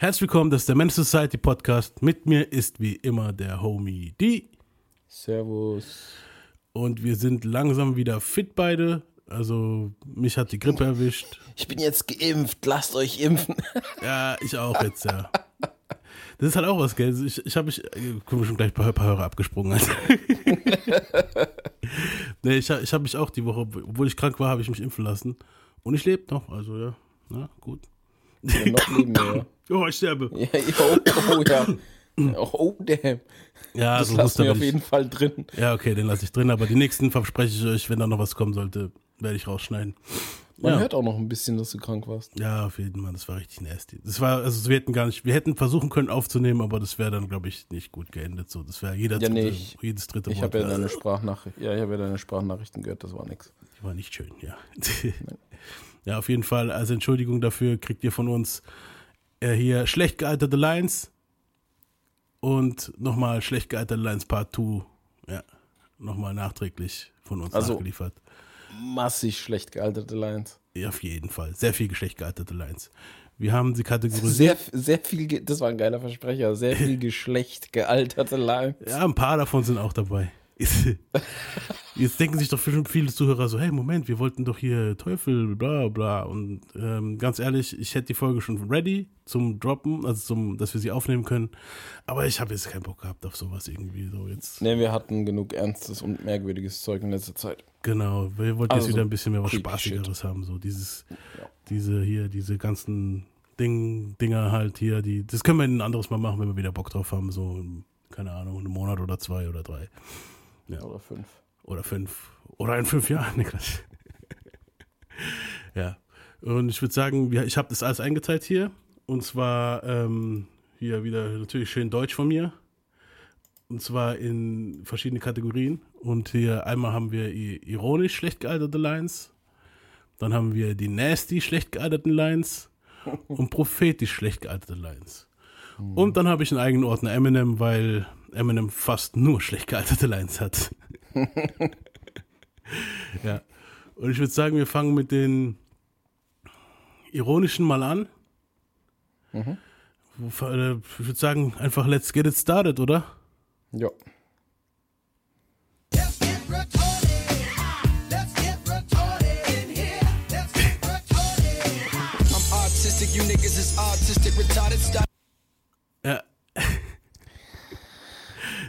Herzlich willkommen, das ist der Men's Society Podcast. Mit mir ist wie immer der Homie D. Servus. Und wir sind langsam wieder fit beide. Also mich hat die Grippe erwischt. Ich bin jetzt geimpft, lasst euch impfen. Ja, ich auch jetzt, ja. Das ist halt auch was, gell? Ich, ich habe mich, guck schon gleich ein paar Hörer abgesprungen. nee, ich, ich habe mich auch die Woche, obwohl ich krank war, habe ich mich impfen lassen. Und ich lebe noch, also ja, na gut. Ja, noch leben wir, ja. Oh, ich sterbe. Ja, oh, oh, ja. Oh, damn. Ja, Das so lassen wir auf jeden Fall drin. Ja, okay, den lasse ich drin, aber die nächsten verspreche ich euch, wenn da noch was kommen sollte, werde ich rausschneiden. Man ja. hört auch noch ein bisschen, dass du krank warst. Ja, auf jeden Fall, das war richtig nasty. Das war, also wir hätten gar nicht, wir hätten versuchen können aufzunehmen, aber das wäre dann, glaube ich, nicht gut geendet. So, das wäre jeder Ja, nee, dritte, ich- jedes dritte Ich habe ja deine Sprachnachricht, ja, ich habe ja deine Sprachnachrichten gehört, das war nix. war nicht schön, ja. ja, auf jeden Fall, als Entschuldigung dafür kriegt ihr von uns äh, hier schlecht gealterte Lines und nochmal schlecht gealterte Lines Part 2. Ja, nochmal nachträglich von uns Also- nachgeliefert. Massig schlecht gealterte Lines. Ja, auf jeden Fall. Sehr viel schlecht gealterte Lines. Wir haben sie kategorisiert. Sehr, sehr viel, das war ein geiler Versprecher, sehr viel geschlecht gealterte Lines. Ja, ein paar davon sind auch dabei. Jetzt denken sich doch viele Zuhörer so, hey, Moment, wir wollten doch hier Teufel, bla bla. Und ähm, ganz ehrlich, ich hätte die Folge schon ready zum Droppen, also zum, dass wir sie aufnehmen können. Aber ich habe jetzt keinen Bock gehabt auf sowas irgendwie so jetzt. Ne, wir hatten genug ernstes und merkwürdiges Zeug in letzter Zeit. Genau, wir wollten Also jetzt wieder ein bisschen mehr was Spaßigeres haben. So dieses, Ja. diese hier, diese ganzen Ding, Dinger halt hier, die, das können wir ein anderes Mal machen, wenn wir wieder Bock drauf haben. So, keine Ahnung, einen Monat oder zwei oder drei. Oder fünf. Oder fünf. Oder in fünf Jahren. Quatsch. ja. Und ich würde sagen, ich habe das alles eingeteilt hier. Und zwar ähm, hier wieder natürlich schön Deutsch von mir. Und zwar in verschiedene Kategorien. Und hier einmal haben wir ironisch schlecht gealterte Lines. Dann haben wir die nasty schlecht gealterten Lines. Und prophetisch schlecht gealterte Lines. Und dann habe ich einen eigenen Ordner Eminem, weil Eminem fast nur schlecht gealterte Lines hat. ja. Und ich würde sagen, wir fangen mit den ironischen mal an. Wo- äh, Ich würde sagen, einfach let's get it started, oder? Ja. Let's get retarded. Let's get retarded in here. Let's get retarded. I'm artistic, you niggas is artistic, retarded. Stop. Ja.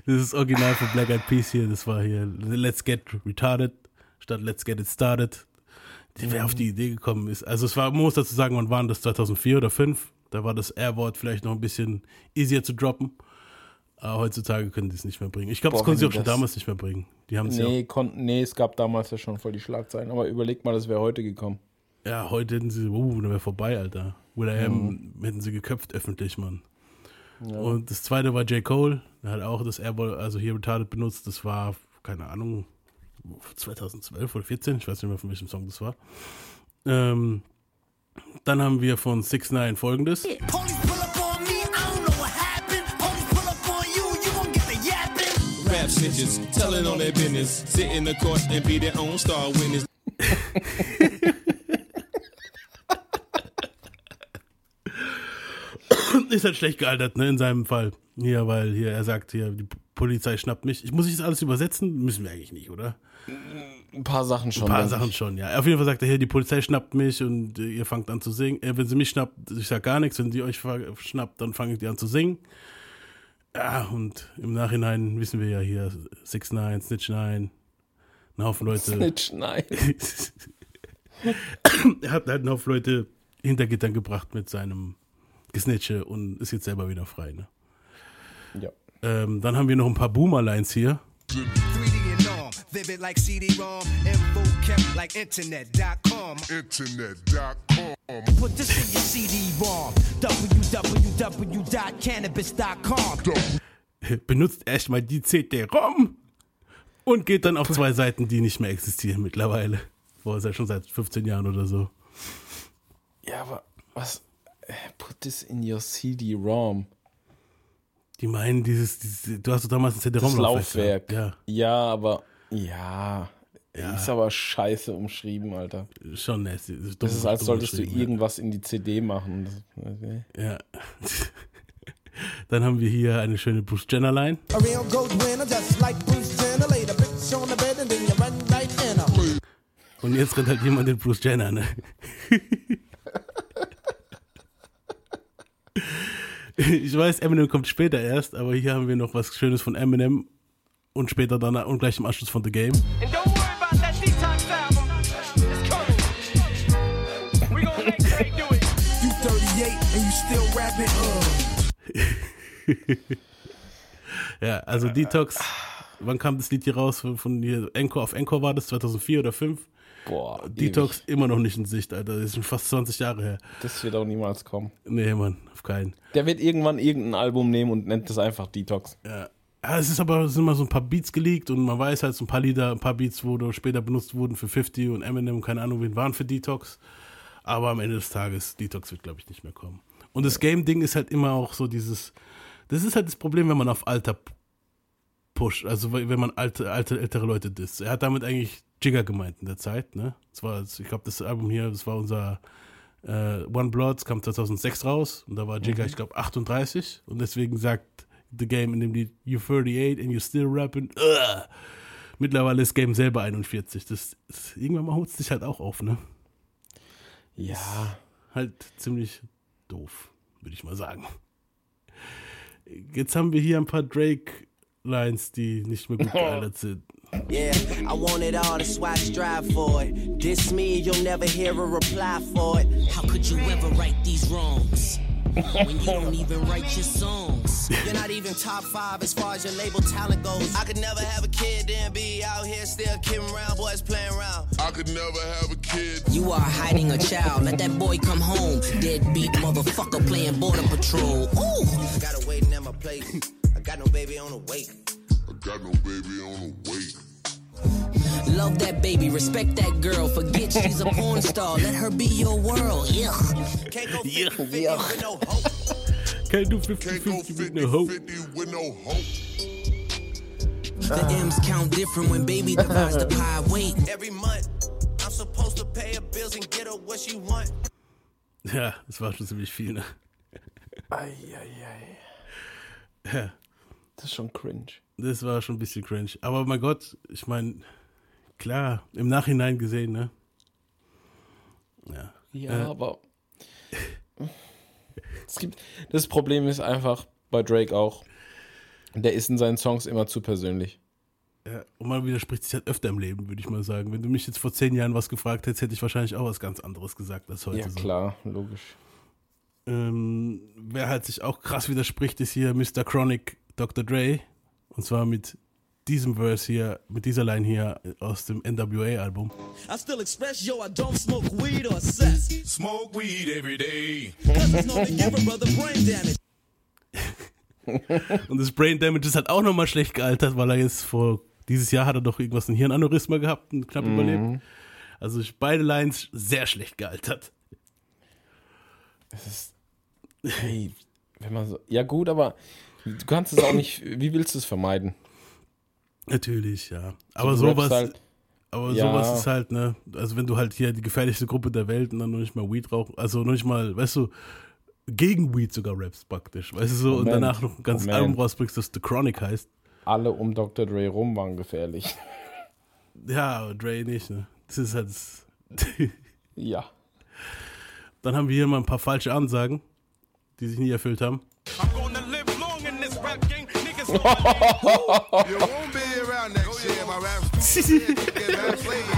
Das ist original von Black Eyed Peas hier. Das war hier Let's Get Retarded statt Let's Get It Started. Wer auf die Idee gekommen ist. Also es war, man muss dazu sagen, wann waren das 2004 oder 2005? Da war das R-Wort vielleicht noch ein bisschen easier zu droppen. Aber heutzutage können die es nicht mehr bringen. Ich glaube, das konnten sie auch schon damals nicht mehr bringen. Die haben es ja, Nee, konnten, nee, es gab damals ja schon voll die Schlagzeilen. Aber überleg mal, das wäre heute gekommen. ja, heute hätten sie, uh, da wäre vorbei, Alter. Will.i.am hätten sie geköpft öffentlich, Mann. Und das zweite war J. Cole, hat auch das Airball, also hier retarded benutzt. Das war, keine Ahnung, 2012 oder 14, ich weiß nicht mehr, von welchem Song das war. Ähm, dann haben wir von 6 9 folgendes. Ist halt schlecht gealtert, ne, in seinem Fall. Hier, weil hier, er sagt hier, die Polizei schnappt mich. Ich muss ich das alles übersetzen? Müssen wir eigentlich nicht, oder? Ein paar Sachen schon. Ein paar Sachen ich. schon, ja. Auf jeden Fall sagt er hier, die Polizei schnappt mich und äh, ihr fangt an zu singen. Äh, wenn sie mich schnappt, ich sag gar nichts. Wenn die euch schnappt, dann fangt ihr an zu singen. Ja, und im Nachhinein wissen wir ja hier, 6 9 Snitch 9 ein Haufen Leute. Snitch, nein. er hat halt einen Haufen Leute hinter Gittern gebracht mit seinem Gesnitche und ist jetzt selber wieder frei, ne? Ja. Ähm, dann haben wir noch ein paar Boomer-Lines hier. 3D and all, vivid like CD-ROM, info kept like internet.com. internet.com. Put this in your CD-ROM, www.cannabis.com. benutzt erstmal die CD-ROM und geht dann auf zwei Seiten, die nicht mehr existieren mittlerweile. Boah, ist ja schon seit 15 Jahren oder so. Ja, aber was? Put this in your CD-ROM. Die meinen dieses, dieses du hast doch damals ein Das CD-ROM Laufwerk. Ja. Ja, aber ja. Ist aber scheiße umschrieben, Alter. Schon nasty. Das Das ist, als solltest du irgendwas. in die CD machen. Okay. Ja. Dann haben wir hier eine schöne Bruce Jenner Line. Und jetzt rennt halt jemand den Bruce Jenner, ne? Ich weiß, Eminem kommt später erst, aber hier haben wir noch was Schönes von Eminem und später dann und gleich im Anschluss von The Game. And don't worry about that Detox album. It's coming. We gonna make Drake do it. You 38 and you still rapping, uh. Ja, also Detox, wann kam das Lied hier raus? Von, von hier, Encore auf Encore war das, 2004 oder 2005? Boah, Detox ewig. immer noch nicht in Sicht, Alter. Das ist schon fast 20 Jahre her. Das wird auch niemals kommen. Nee, Mann, auf keinen. Der wird irgendwann irgendein Album nehmen und nennt das einfach Detox. Ja. Ja, es ist aber es sind immer so ein paar Beats geleakt und man weiß halt so ein paar Lieder, ein paar Beats wurde später benutzt wurden für 50 und Eminem und keine Ahnung, wen waren für Detox. Aber am Ende des Tages, Detox wird, glaube ich, nicht mehr kommen. Und das Game-Ding ist halt immer auch so dieses, das ist halt das Problem, wenn man auf Alter pusht, also wenn man alte, alte, ältere Leute disst. Er hat damit eigentlich Jigger gemeint in der Zeit, ne? Das war, ich glaube, das Album hier, das war unser äh, One Blood, es kam 2006 raus und da war Jigger, ich glaube, 38 und deswegen sagt The Game in dem Lied You 38 and you still rapping. Ugh. Mittlerweile ist Game selber 41. Das, das irgendwann mal holt es dich halt auch auf, ne? Ja. Halt ziemlich doof, würde ich mal sagen. Jetzt haben wir hier ein paar Drake-Lines, die nicht mehr gut gealtert sind. Yeah, I want it all, that's why I strive for it. Diss me, you'll never hear a reply for it. How could you ever right these wrongs when you don't even write your songs? You're not even top five as far as your label talent goes. I could never have a kid, then be out here still kidding around, boys playing around. I could never have a kid. You are hiding a child. Let that boy come home. Deadbeat motherfucker playing border patrol. Ooh, gotta waiting at my place. I got no baby on the way. I got no baby on the way. love that baby, respect that girl. Forget she's a porn star. Let her be your world. Yeah. Can't go 50 Yeah. 50 with no hope. Can't do Can't 50-50 go with 50 no hope. 50 with no hope. The M's count different when baby divides the pie. Wait. Every month, I'm supposed to pay her bills and get her what she want. Ja, das war schon ziemlich viel, ne? Eieiei. Ja, Das ist schon cringe. Das war schon ein bisschen cringe. Aber mein Gott, ich meine, klar, im Nachhinein gesehen, ne? Ja. Ja, Äh. aber. Es gibt, das Problem ist einfach bei Drake auch, der ist in seinen Songs immer zu persönlich. Ja, und man widerspricht sich halt öfter im Leben, würde ich mal sagen. Wenn du mich jetzt vor zehn Jahren was gefragt hättest, hätte ich wahrscheinlich auch was ganz anderes gesagt als heute. Ja, so. klar, logisch. Ähm, wer halt sich auch krass widerspricht, ist hier Mr. Chronic Dr. Dre. Und zwar mit diesem Verse hier, mit dieser Line hier aus dem NWA-Album. I still express, yo, I don't smoke weed or sex. Smoke weed every day. Cause it's known to give a brother brain damage. Und das Brain Damage ist halt auch nochmal schlecht gealtert, weil er jetzt vor, dieses Jahr hat er doch irgendwas, ein Hirnaneurysma gehabt und knapp überlebt. Also ich- beide Lines sehr schlecht gealtert. Hey, wenn man so. Ja, gut, aber du kannst es auch nicht. Wie willst du es vermeiden? Natürlich, ja. Aber rappst sowas, halt- aber Ja. sowas ist halt, ne, also wenn du halt hier die gefährlichste Gruppe der Welt und dann noch nicht mal Weed rauchst, also noch nicht mal, weißt du, gegen Weed sogar rappst praktisch, weißt du so, und Moment, danach noch ein ganzes Moment. Album rausbringst, das The Chronic heißt. Alle um Dr. Dre rum waren gefährlich. Ja, Dre nicht, ne. Das ist halt, das- Ja. dann haben wir hier mal ein paar falsche Ansagen, die sich nie erfüllt haben. You won't be around next oh, year, my rap. Get mad flavor.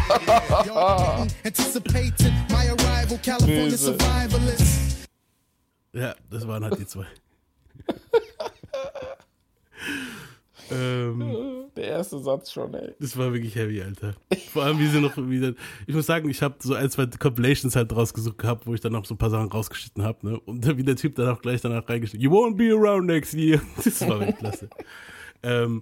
Yo, anticipating my arrival, California Böse. survivalist. Ja, das waren halt die zwei. Ähm, Der erste Satz schon, ey. das war wirklich heavy, Alter. Vor allem, wie sie noch wieder. Ich muss sagen, ich habe so ein, zwei Compilations halt rausgesucht gehabt, wo ich dann noch so ein paar Sachen rausgeschnitten habe, ne? Und dann, wie der Typ dann auch gleich danach reingeschnitten. You won't be around next year. Das war wirklich klasse. ähm,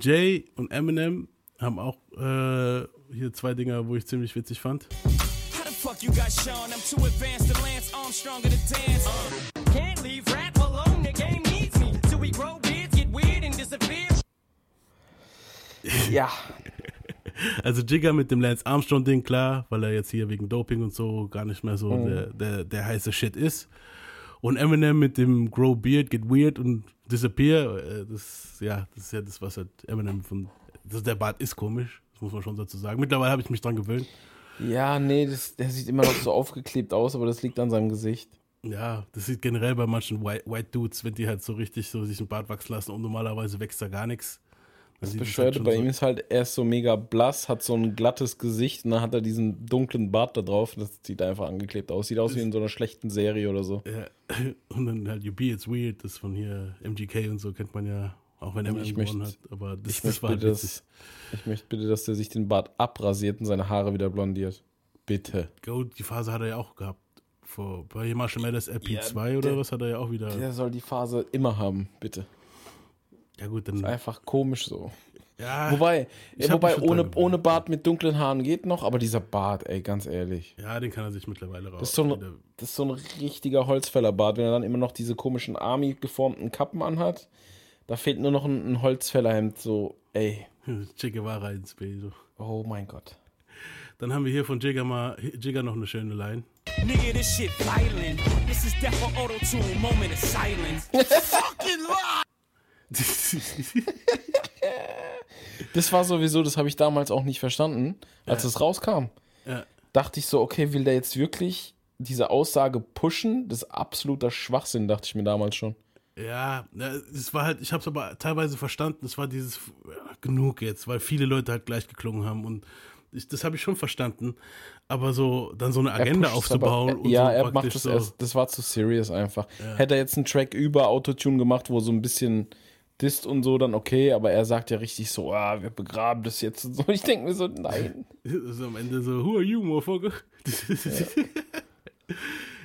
Jay und Eminem haben auch äh, hier zwei Dinger, wo ich ziemlich witzig fand. How the fuck you got Sean? I'm too advanced to Lance Armstrong to dance. Can't leave rap alone, the game needs me. Till we grow Ja. Also Jigger mit dem Lance Armstrong-Ding, klar, weil er jetzt hier wegen Doping und so gar nicht mehr so Mhm. der, der, der heiße Shit ist. Und Eminem mit dem Grow Beard, Get Weird und Disappear, äh, das, ja, das ist ja das, was halt Eminem von, das, der Bart ist komisch, das muss man schon dazu sagen. Mittlerweile habe ich mich dran gewöhnt. Ja, nee, das, der sieht immer noch so aufgeklebt aus, aber das liegt an seinem Gesicht. Ja, das sieht generell bei manchen White, White Dudes, wenn die halt so richtig so sich einen Bart wachsen lassen und normalerweise wächst da gar nichts. Das Bescheuerte schon bei so- ihm ist halt, er ist so mega blass, hat so ein glattes Gesicht und dann hat er diesen dunklen Bart da drauf. Das sieht einfach angeklebt aus. Sieht aus wie in so einer schlechten Serie oder so. Ja, und dann halt You Be It's Weird, das von hier MGK und so kennt man ja, auch wenn er Ich möchte- hat. Aber das, Ich das möchte, war halt bitte, dass, ich möchte bitte, dass der sich den Bart abrasiert und seine Haare wieder blondiert. Bitte. Goat, die Phase hat er ja auch gehabt. Vor, bei Marshall Mathers RP2 Ja, oder der- was hat er ja auch wieder. Der soll die Phase immer haben, bitte. ja gut, dann. Einfach komisch so. Ja, Wobei, hab wobei ohne, ohne Bart mit dunklen Haaren geht noch, aber dieser Bart, ey, ganz ehrlich. ja, den kann er sich mittlerweile raus. Das ist, so ein, das ist so ein richtiger Holzfällerbart, wenn er dann immer noch diese komischen Army geformten Kappen anhat. Da fehlt nur noch ein, ein Holzfällerhemd, so, ey. Che Guevara ins B. So. Oh mein Gott. Dann haben wir hier von Jigger mal Jigger noch eine schöne Line. Nigga, this shit violent. This is death for auto tune. Moment of silence. Fucking lie. Das war sowieso, das habe ich damals auch nicht verstanden, als es rauskam. Ja. Dachte ich so, okay, will der jetzt wirklich diese Aussage pushen? Das ist absoluter Schwachsinn, dachte ich mir damals schon. Ja, ja, es war halt, ich habe es aber teilweise verstanden, es war dieses ja, genug jetzt, weil viele Leute halt gleich geklungen haben und ich, das habe ich schon verstanden, aber so dann so eine Agenda aufzubauen aber, und ja, so er macht das so, erst, das war zu serious einfach. Hätte er jetzt einen Track über Autotune gemacht, wo so ein bisschen disst und so, dann okay, aber er sagt ja richtig so, ah, wir begraben das jetzt und so. Ich denke mir so, nein. so am Ende so, who are you, motherfucker?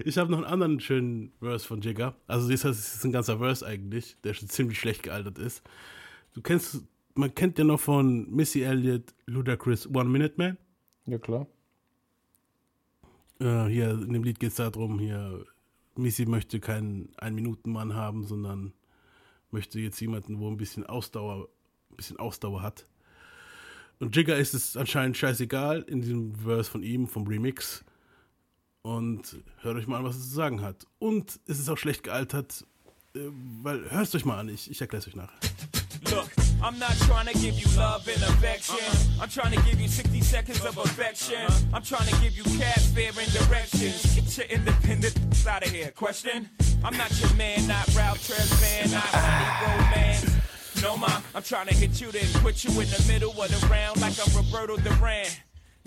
Ich habe noch einen anderen schönen Verse von Jigger. Also das heißt, es ist ein ganzer Verse eigentlich, der schon ziemlich schlecht gealtert ist. Du kennst, man kennt ja noch von Missy Elliott, Ludacris, One Minute Man. Ja, klar. Äh, hier in dem Lied geht es darum, hier, Missy möchte keinen Ein-Minuten-Mann haben, sondern möchte jetzt jemanden, wo ein bisschen Ausdauer, ein bisschen Ausdauer hat. Und Jigger ist es anscheinend scheißegal in diesem Verse von ihm, vom Remix. Und hört euch mal an, was er zu sagen hat. Und es ist auch schlecht gealtert, äh, weil, hört es euch mal an, ich, ich erkläre es euch nach. Look, I'm not trying to give you love and affection. Uh-huh. I'm trying to give you 60 seconds of uh-huh. affection. Uh-huh. I'm trying to give you cat fear and directions. Get your independent out of here. Question? I'm not your man, not Ralph Tresvant, not Honey Romance. No, ma, I'm trying to hit you, then put you in the middle of the round like I'm Roberto Duran.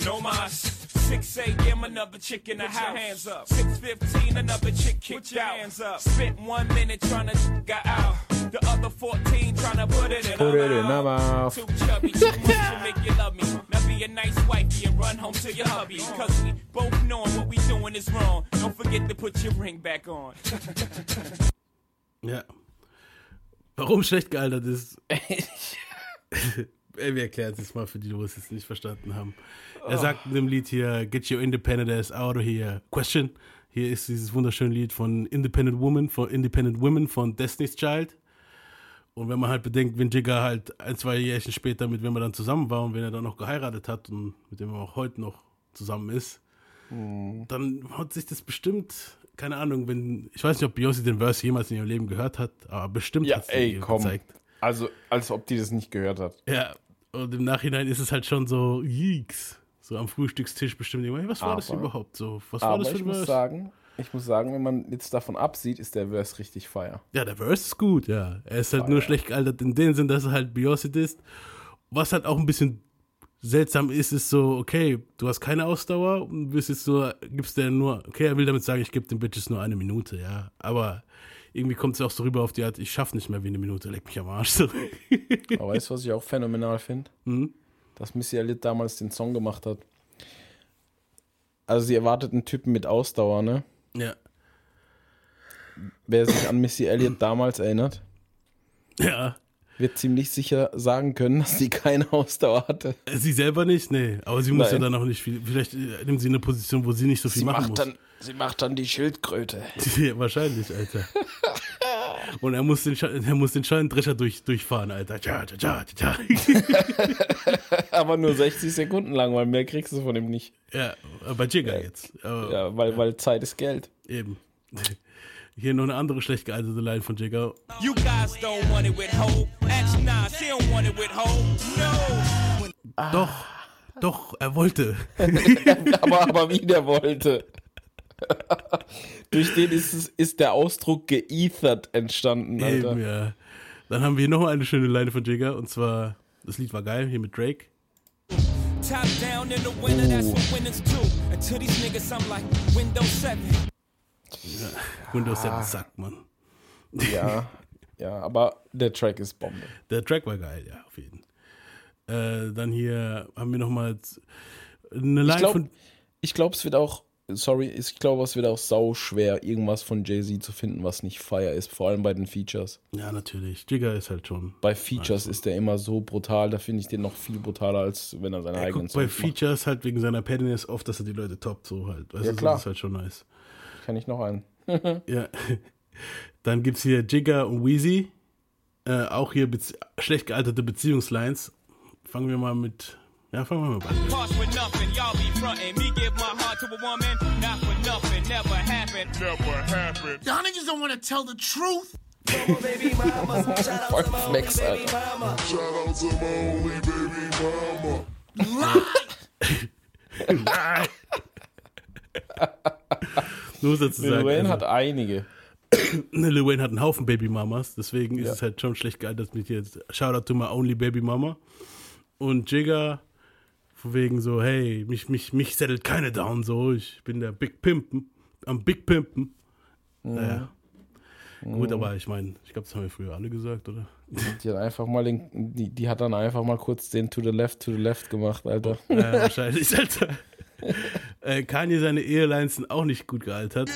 No mas. 6 a.m. another chick in the house. Hands up. 6:15 another chick kicked out. Hands up. Spent one minute trying to got out. The other 14 trying to put it in Put her it in her mouth. Too chubby, too much to make you love me. Now be a nice wifey and run home to your hubby. Cause we both knowing what we doing is wrong. Don't forget to put your ring back on. Ja. Warum schlecht gealtert ist. Ey, wir erklären es jetzt mal für die, die es jetzt nicht verstanden haben. Er sagt in dem Lied hier, Get your independent ass out of here. Question. Hier ist dieses wunderschöne Lied von Independent Woman, von Independent Women von Destiny's Child. Und wenn man halt bedenkt, wenn Jigger halt ein, zwei Jährchen später, mit wem er dann zusammen war und wenn er dann noch geheiratet hat und mit dem er auch heute noch zusammen ist, dann hat sich das bestimmt, keine Ahnung, wenn, ich weiß nicht, ob Beyoncé den Verse jemals in ihrem Leben gehört hat, aber bestimmt Ja, hat sie gezeigt. Also, als ob die das nicht gehört hat. Ja, und im Nachhinein ist es halt schon so, Yeeks. So am Frühstückstisch bestimmt immer, was war das Aber- überhaupt so? Was war das für ich ein muss Verse? sagen, ich muss sagen, wenn man jetzt davon absieht, ist der Verse richtig feier. Ja, der Verse ist gut, ja. Er ist halt nur schlecht gealtert in dem Sinn, dass er halt Beyoncé ist. Was halt auch ein bisschen seltsam ist, ist so, okay, du hast keine Ausdauer und wirst jetzt nur, gibst der nur, okay, er will damit sagen, ich gebe den Bitches nur eine Minute, ja. Aber irgendwie kommt es auch so rüber auf die Art, ich schaff nicht mehr wie eine Minute, leck mich am Arsch. Aber weißt du, was ich auch phänomenal finde? Mhm. Dass Missy Elliott damals den Song gemacht hat. Also sie erwartet einen Typen mit Ausdauer, ne? ja. Wer sich an Missy Elliott damals erinnert, Ja. wird ziemlich sicher sagen können, dass sie keine Ausdauer hatte. Sie selber nicht, nee. Aber sie muss ja Nein. dann auch nicht viel. Vielleicht äh, nimmt sie eine Position, wo sie nicht so viel Sie machen macht, muss. dann, sie macht dann die Schildkröte. Ja, wahrscheinlich, Alter. Und er muss den, Sche- er muss den Scheunendrescher durch, durchfahren, Alter. Tja, tja, tja, tja, tja. Aber nur 60 Sekunden lang, weil mehr kriegst du von ihm nicht. ja, bei Jigger jetzt. Aber Ja, weil, weil Zeit ist Geld. Eben. Hier noch eine andere schlecht gealtete Line von Jigger. You guys don't want it with hope. Ask nah, she don't want it with hope. No. Doch, doch, er wollte. aber, aber wie der wollte. Durch den ist, es, ist der Ausdruck geethert entstanden, Alter. Eben, ja. Dann haben wir noch eine schöne Line von Jigger und zwar, das Lied war geil, hier mit Drake. Top down in the winter, that's what winners do. And to these niggas, I'm like Windows 7. Windows 7 sagt man. Ja, ja, aber der Track ist Bombe. Der Track war geil, ja, auf jeden Fall. Äh, dann hier haben wir nochmal eine Line Ich glaube, von. ich glaub, es wird auch, sorry, ich glaube, es wird auch sau schwer, irgendwas von Jay-Z zu finden, was nicht Fire ist, vor allem bei den Features. Ja, natürlich. Jigger ist halt schon. Bei Features ist der immer so brutal, da finde ich den noch viel brutaler, als wenn er seine Er eigenen guckt bei Songs macht. Features halt wegen seiner Pettiness oft, dass er die Leute toppt, so halt. Weißt Ja, du, klar. Das ist halt schon nice. Kann ich noch einen? Ja. Dann gibt's hier Jigger und Wheezy. Äh, auch hier schlecht gealterte Beziehungslines. Fangen wir mal mit. Ja, fangen wir mal an. Parts with nothing, y'all be frontin'. Me give my heart to a woman, not for nothing, never happened. Never happened. Y'all niggas don't want to tell the truth. Voll Flex, Alter. Shout out to my only baby mama. Nur dazu Lil. Wayne also, hat einige. Lil Wayne hat einen Haufen Babymamas, deswegen ist Ja. es halt schon schlecht gealtert mit jetzt Shoutout to my only baby mama. Und Jigger, von wegen so, hey, mich, mich, mich settelt keine down, so, ich bin der Big Pimpen, am Big Pimpen. Naja. Gut, aber ich meine, ich glaube, das haben wir früher alle gesagt, oder? Die hat einfach mal den, die, die hat dann einfach mal kurz den To the Left, To the Left gemacht, Alter. Ja, wahrscheinlich, Alter. äh, Kanye, seine Ehelines sind auch nicht gut gealtert.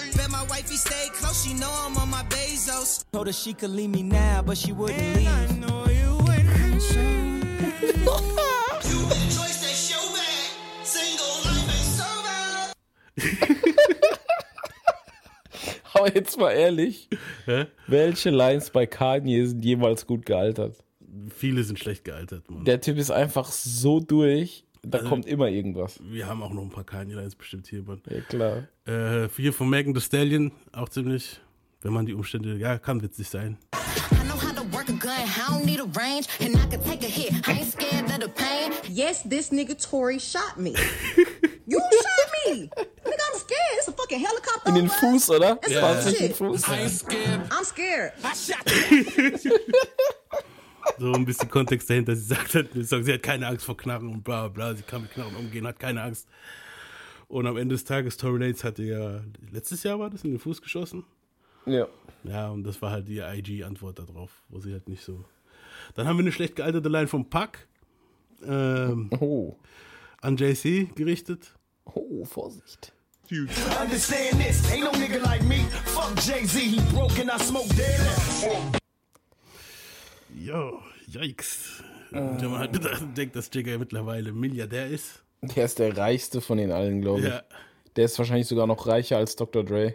Told her she could leave me now, but she wouldn't leave. Aber jetzt mal ehrlich, Hä? welche Lines bei Kanye sind jemals gut gealtert? Viele sind schlecht gealtert, Mann. Der Typ ist einfach so durch, da Also- kommt immer irgendwas. Wir haben auch noch ein paar Kanye-Lines bestimmt hier, Mann. Ja, klar. Äh, hier von Megan Thee Stallion, auch ziemlich, wenn man die Umstände, ja, kann witzig sein. The. Yes, this nigga Tory shot me. you shot me. Fucking helicopter. In den Fuß, oder? Some es nicht in den. Fuß? I'm scared. So ein bisschen Kontext dahinter. Sie sagt halt, dem Song, sie hat keine Angst vor Knarren und bla bla. Sie kann mit Knarren umgehen, hat keine Angst. Und am Ende des Tages, Tory Lanez hatte ja, letztes Jahr war das, in den Fuß geschossen. Ja. Ja, und das war halt die IG-Antwort darauf, wo sie halt nicht so. Dann haben wir eine schlecht gealterte Line vom Pack ähm, Oh. an JC gerichtet. Oh, Vorsicht. Understand this, ain't no nigga like me. Fuck Jay-Z, he broke and I smoke dead. Jo, yikes. Und wenn man halt bedacht- denkt, dass Jigger mittlerweile Milliardär ist. Der ist der reichste von den allen, glaube ich. Ja, Der ist wahrscheinlich sogar noch reicher als Dr. Dre.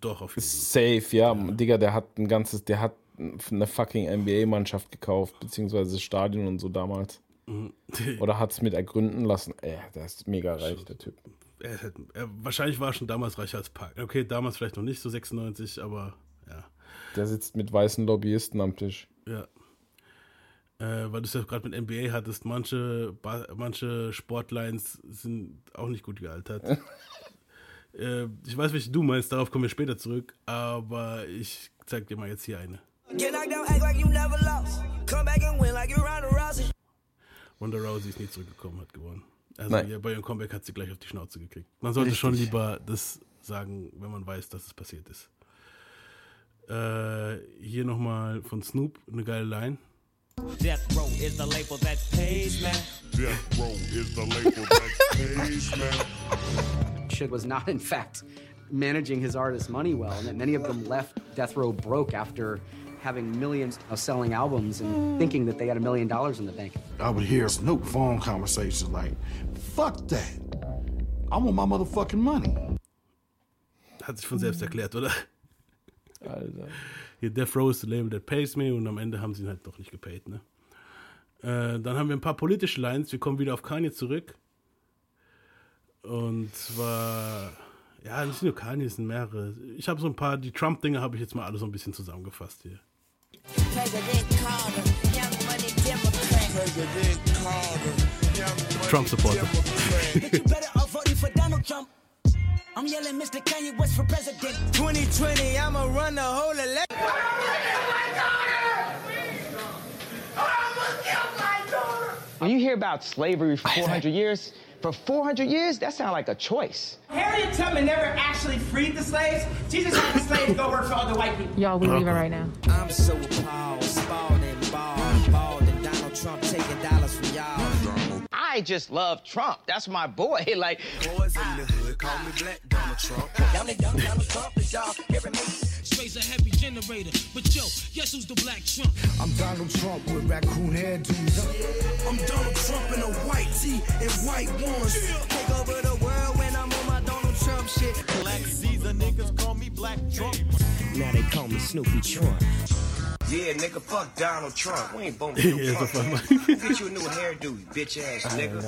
doch, auf jeden Fall. Safe, ja. Digga, der hat ein ganzes, der hat eine fucking NBA-Mannschaft gekauft, beziehungsweise Stadion und so damals. Oder hat es mit ergründen lassen. Ey, der ist mega reich, der Typ. Er, halt- er, wahrscheinlich war er schon damals reicher als Park. Okay, damals vielleicht noch nicht, so 96, aber ja. Der sitzt mit weißen Lobbyisten am Tisch. Ja. Äh, weil du es ja gerade mit NBA hattest, manche, Ba- manche Sportlines sind auch nicht gut gealtert. äh, ich weiß, welche du meinst, darauf kommen wir später zurück, aber ich zeig dir mal jetzt hier eine. Get knocked down, act like you never lost. Come back and win like you're Ronda Rousey. Ist nicht zurückgekommen, hat gewonnen. Also Nein. ja, bei ihrem Comeback hat sie gleich auf die Schnauze gekriegt. Man sollte schon lieber das sagen, wenn man weiß, dass es passiert ist. Äh, hier nochmal von Snoop eine geile Line. Death Row is the label that pays, man. Death Row is the label that pays, man. Shit was not, in fact, managing his artists' money well, and that many of them left Death Row broke after having millions of selling albums and thinking that they had a million dollars in the bank. I would hear Snoop phone conversations like, fuck that. I want my motherfucking money. Hat sich von selbst erklärt, oder? Alter. Hier, Death Row ist the label that pays me und am Ende haben sie ihn halt doch nicht gepaid, ne? Äh, dann haben wir ein paar politische Lines. Wir kommen wieder auf Kanye zurück. Und zwar, ja, nicht nur Kanye, es sind mehrere. Ich habe so ein paar, die Trump-Dinge habe ich jetzt mal alle so ein bisschen zusammengefasst hier. President Carter, Young Money Democrat. President Carter, Young Trump-Supporter. But you better off voting for Donald Trump. I'm yelling Mr. Kanye West for president. 2020, I'ma run the whole election. When you hear about slavery for 400 years, for 400 years, that sounds like a choice. Harriet Tubman never actually freed the slaves. Jesus just had the slaves go work for other white people. Y'all, we leaving right now. I'm so appalled, spalled and bald, bald, and Donald Trump taking dollars from y'all. I just love Trump. That's my boy. Like, Boys in the hood call me Black Donald Trump. Down and down, Donald Trump is y'all hearing me. Strays a heavy generator. But yo, guess who's the black Trump? I'm Donald Trump with raccoon hairdos. I'm Donald Trump in a white tee and white ones. Take over the world when I'm on my Donald Trump shit. Black Caesar niggas call me Black Trump. Now they call me Snoopy Trump. Yeah, nigga, fuck Donald Trump. We ain't voting for Yeah, no so Trump. fuck- Get you a new hairdo, you bitch ass nigga.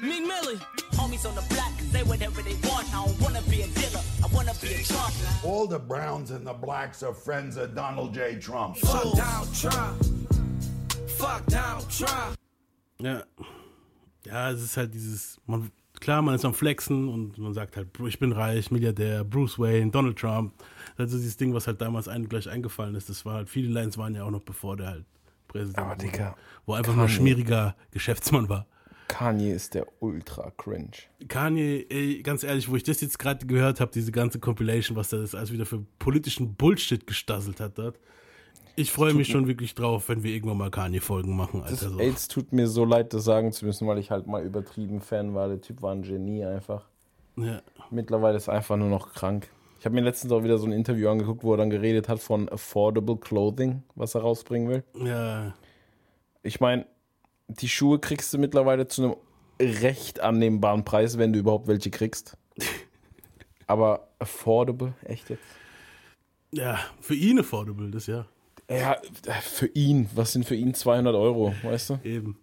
Meek Millie. Homies on the block say whatever they want. I don't wanna be a dealer. I wanna be a Trump. All the Browns and the Blacks are friends of Donald J. Trump. Fuck Donald Trump. Fuck Donald Trump. Ja. Ja, es ist halt dieses, man, klar, man ist am Flexen und man sagt halt, ich bin reich, Milliardär, Bruce Wayne, Donald Trump. Also dieses Ding, was halt damals einem gleich eingefallen ist, das war halt, viele Lines waren ja auch noch bevor der halt Präsident Aber wurde. Digga, Wo einfach nur Kanye. schmieriger Geschäftsmann war. Kanye ist der ultra cringe. Kanye, ey, ganz ehrlich, wo ich das jetzt gerade gehört habe, diese ganze Compilation, was der das alles wieder für politischen Bullshit gestasselt hat dort. Ich freue mich schon wirklich drauf, wenn wir irgendwann mal Kanye-Folgen machen, Das, Alter. So. ey, es tut mir so leid, das sagen zu müssen, weil ich halt mal übertrieben Fan war. Der Typ war ein Genie einfach. Ja. Mittlerweile ist er einfach nur noch krank. Ich habe mir letztens auch wieder so ein Interview angeguckt, wo er dann geredet hat von Affordable Clothing, was er rausbringen will. Ja, Ich meine, die Schuhe kriegst du mittlerweile zu einem recht annehmbaren Preis, wenn du überhaupt welche kriegst. Aber affordable, echt jetzt? ja, für ihn affordable, das ja. Ja, für ihn, was sind für ihn 200 Euro, weißt du? Eben.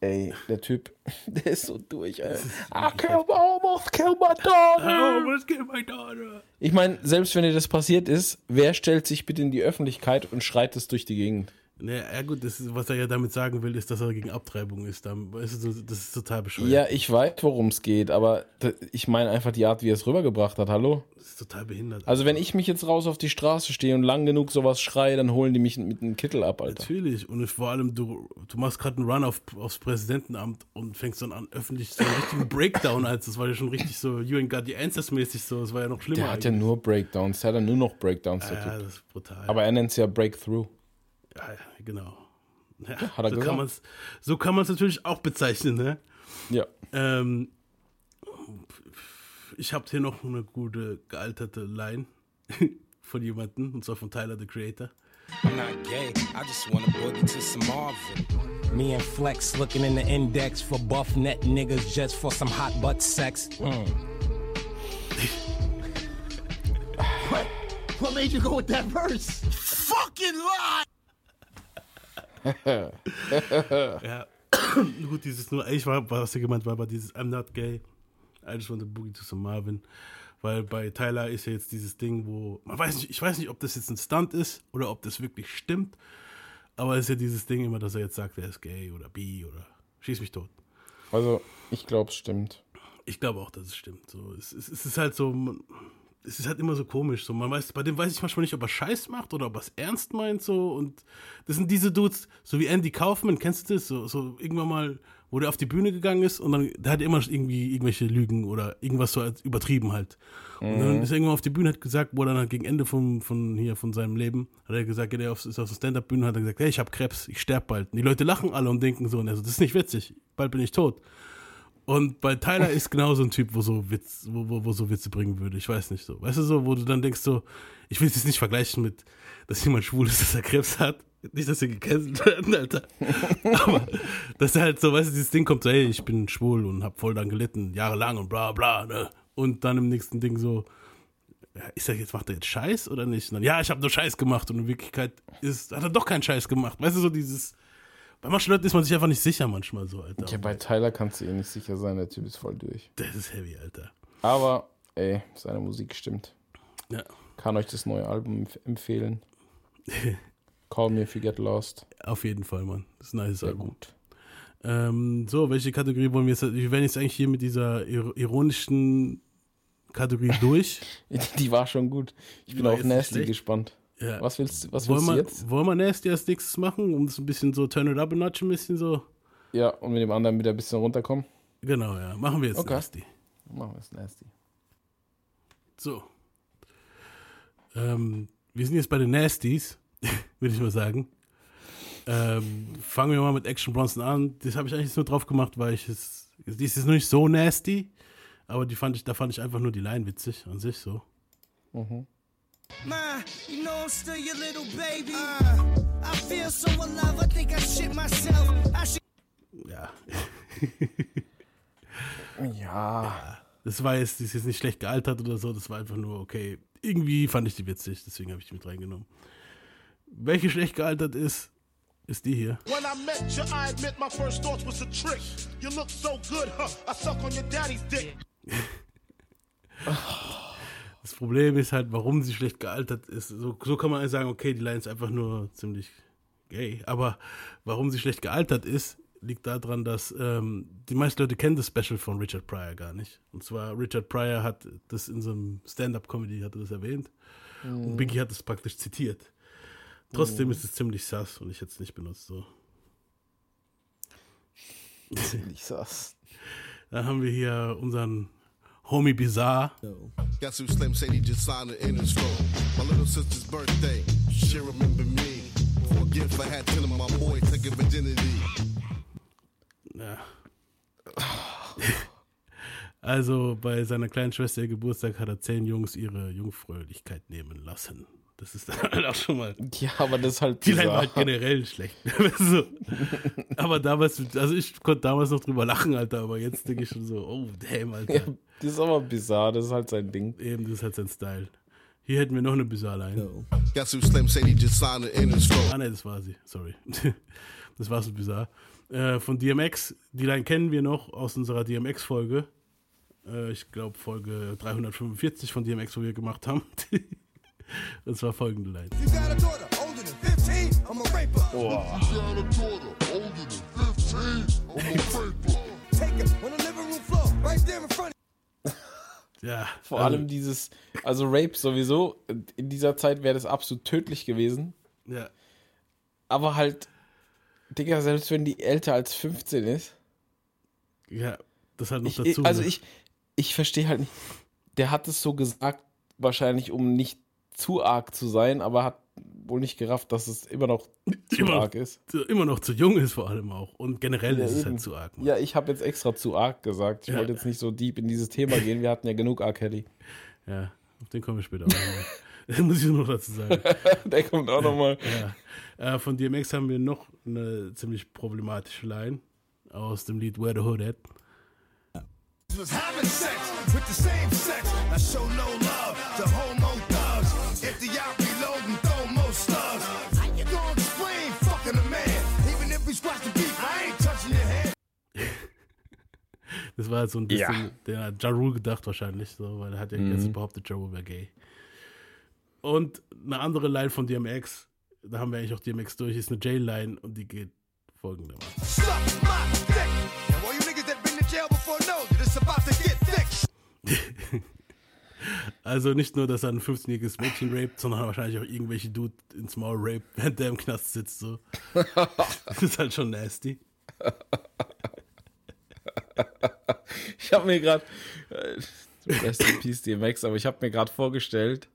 Ey, der Typ, der ist so durch, ey. I kill, almost kill my daughter. almost kill my daughter. Ich meine, selbst wenn dir das passiert ist, wer stellt sich bitte in die Öffentlichkeit und schreit es durch die Gegend? Naja, ja gut, ist, was er ja damit sagen will, ist, dass er gegen Abtreibung ist. Das ist total bescheuert. Ja, ich weiß, worum es geht, aber ich meine einfach die Art, wie er es rübergebracht hat. Hallo? Das ist total behindert. Also, wenn ich mich jetzt raus auf die Straße stehe und lang genug sowas schreie, dann holen die mich mit einem Kittel ab, Alter. Natürlich. Und vor allem, du, du machst gerade einen Run auf, aufs Präsidentenamt und fängst dann an, öffentlich so einen richtigen Breakdown als. Das war ja schon richtig so, you ain't got the answers mäßig so. Das war ja noch schlimmer. Der hat ja eigentlich. nur Breakdowns, der hat ja nur noch Breakdowns, der Ja, das ist brutal. Aber er nennt es ja Breakthrough. Ja, ja, genau. Ja, hat er so, gesagt. kann man's, so kann man es natürlich auch bezeichnen, ne? Ja. Ähm, ich habe hier noch eine gute gealterte Line von jemandem, und zwar von Tyler, the Creator. I'm not gay, I just wanna boogie to some Marvin. Me and Flex looking in the index for buff net niggas just for some hot butt sex. Mm. What made you go with that verse? Fucking lie! Ja. Gut, dieses nur, ich war, was er gemeint war, aber dieses I'm not gay. I just want to boogie to some Marvin. Weil bei Tyler ist ja jetzt dieses Ding, wo, man weiß nicht, ich weiß nicht, ob das jetzt ein Stunt ist oder ob das wirklich stimmt. Aber es ist ja dieses Ding immer, dass er jetzt sagt, er ist gay oder bi oder schieß mich tot. Also, ich glaube, es stimmt. Ich glaube auch, dass es stimmt. So, es, es, es ist halt so, man, es ist halt immer so komisch. So, man weiß, bei dem weiß ich manchmal nicht, ob er Scheiß macht oder ob er es ernst meint. So, und das sind diese Dudes, so wie Andy Kaufman, kennst du das? So, so irgendwann mal, wo der auf die Bühne gegangen ist und dann, der hat immer irgendwie irgendwelche Lügen oder irgendwas so übertrieben halt. Und dann Mhm. ist er irgendwann auf die Bühne, hat gesagt, wo er dann halt gegen Ende von, von hier, von seinem Leben, hat er gesagt, ja, der auf, ist auf der Stand-Up-Bühne, hat er gesagt, hey, ich habe Krebs, ich sterbe bald. Und die Leute lachen alle und denken so, und er so, das ist nicht witzig, bald bin ich tot. Und bei Tyler ist genau so ein Typ, wo so Witz, wo, wo, wo so Witze bringen würde. Ich weiß nicht so. Weißt du so, wo du dann denkst so, ich will es jetzt nicht vergleichen mit, dass jemand schwul ist, dass er Krebs hat. Nicht, dass wir gecancelt werden, Alter. Aber dass er halt so, weißt du, dieses Ding kommt so, hey, ich bin schwul und hab voll dann gelitten, jahrelang und bla bla, ne? Und dann im nächsten Ding so, ist er jetzt, macht er jetzt Scheiß oder nicht? Dann, ja, ich habe nur Scheiß gemacht und in Wirklichkeit ist, hat er doch keinen Scheiß gemacht. Weißt du, so dieses, bei manchen Leuten ist man sich einfach nicht sicher manchmal so, Alter. Ja, bei Tyler kannst du eh nicht sicher sein, der Typ ist voll durch. Das ist heavy, Alter. Aber, ey, seine Musik stimmt. Ja. Kann euch das neue Album empf- empfehlen. Call Me If You Get Lost. Auf jeden Fall, Mann. Das ist ein nice Sehr Album. gut. Ähm, so, welche Kategorie wollen wir jetzt? Wir werden jetzt eigentlich hier mit dieser ir- ironischen Kategorie durch. Die war schon gut. Ich bin auf Nasty gespannt. Ja. Was willst, du- was wollen, willst du jetzt? wollen wir Nasty als nächstes machen, um das ein bisschen so turn it up a notch ein bisschen so? Ja, und mit dem anderen wieder ein bisschen runterkommen? Genau, ja. Machen wir jetzt Okay. Nasty. Machen wir es Nasty. So. Ähm, wir sind jetzt bei den Nasties, würde ich mal sagen. Ähm, fangen wir mal mit Action Bronson an. Das habe ich eigentlich nur drauf gemacht, weil ich es. Die ist jetzt nicht so nasty, aber die fand ich, da fand ich einfach nur die Line witzig an sich so. Mhm. Ma, you know I'm still your little baby. Uh, I feel so alive, I think I shit myself. I should Ja. Ja. Das war jetzt, die ist jetzt nicht schlecht gealtert oder so, das war einfach nur okay. Irgendwie fand ich die witzig, deswegen habe ich die mit reingenommen. Welche schlecht gealtert ist, ist die hier. When I met you, I admit my first thoughts was a trick. You look so good, huh? I suck on your daddy's dick. Das Problem ist halt, warum sie schlecht gealtert ist. So, so kann man sagen, okay, die Line ist einfach nur ziemlich gay. Aber warum sie schlecht gealtert ist, liegt daran, dass ähm, die meisten Leute kennen das Special von Richard Pryor gar nicht. Und zwar Richard Pryor hat das in so einem Stand-up-Comedy hat er das erwähnt und Mhm. Biggie hat es praktisch zitiert. Trotzdem Mhm. ist es ziemlich sass und ich hätte es nicht benutzt. So. Ziemlich sass. Dann haben wir hier unseren Homie Bizarre. Guess who Slim said he just signed it in his phone? My little sister's birthday. She remember me. For a gift I had telling my boy take a virginity. Ja. Also bei seiner kleinen Schwester ihr Geburtstag hat er zehn Jungs ihre Jungfräulichkeit nehmen lassen. Das ist dann halt auch schon mal. Ja, aber das ist halt Die Line war halt generell schlecht. so. Aber damals, also ich konnte damals noch drüber lachen, Alter, aber jetzt denke ich schon so, oh damn, Alter. Ja, das ist aber bizarr, das ist halt sein Ding. Eben, das ist halt sein Style. Hier hätten wir noch eine his phone? Ah, ne, das war sie. Sorry. das war so bizarr. Äh, von DMX, die Line kennen wir noch aus unserer DMX-Folge. Äh, ich glaube, Folge 345 von DMX, wo wir gemacht haben. das war folgende Line. You got a daughter older than 15, I'm a raper. Boah. You got a daughter older than 15, I'm a raper. Take it on the living room floor, right there in front Ja. Vor also- allem dieses, also Rape sowieso, in dieser Zeit wäre das absolut tödlich gewesen. Ja. Aber halt, Digga, selbst wenn die älter als 15 ist. Ja, das halt noch ich, dazu. Also ne? ich, ich verstehe halt nicht. Der hat es so gesagt, wahrscheinlich um nicht zu arg zu sein, aber hat wohl nicht gerafft, dass es immer noch zu immer, arg ist. Zu, immer noch zu jung ist vor allem auch. Und generell Ja, ist es halt zu arg. Ja, ich habe jetzt extra zu arg gesagt. Ich Ja. wollte jetzt nicht so deep in dieses Thema gehen. Wir hatten ja genug R. Kelly. Ja, auf den kommen wir später auch nochmal. Das muss ich noch dazu sagen. Der kommt auch nochmal. Ja. Äh, von DMX haben wir noch eine ziemlich problematische Line aus dem Lied Where the Hood At. was having sex with the same sex. I show no love to homo thugs. If the out reloading, throw more slugs. How you gonna explain fucking a man? Even if we squash the beef, I ain't touching your head. Das war halt so ein bisschen, Ja. der hat Ja Rule gedacht wahrscheinlich, so, weil er hat ja Mhm. jetzt behauptet, Ja Rule wäre gay. Und eine andere Line von DMX, da haben wir eigentlich auch DMX durch, ist eine Jail-Line und die geht folgendermaßen. Also nicht nur, dass er ein 15-jähriges Mädchen raped, sondern wahrscheinlich auch irgendwelche Dude ins Maul raped, während der im Knast sitzt. So. Das ist halt schon nasty. Ich habe mir gerade, äh, Rest in Peace DMX, aber ich habe mir gerade vorgestellt,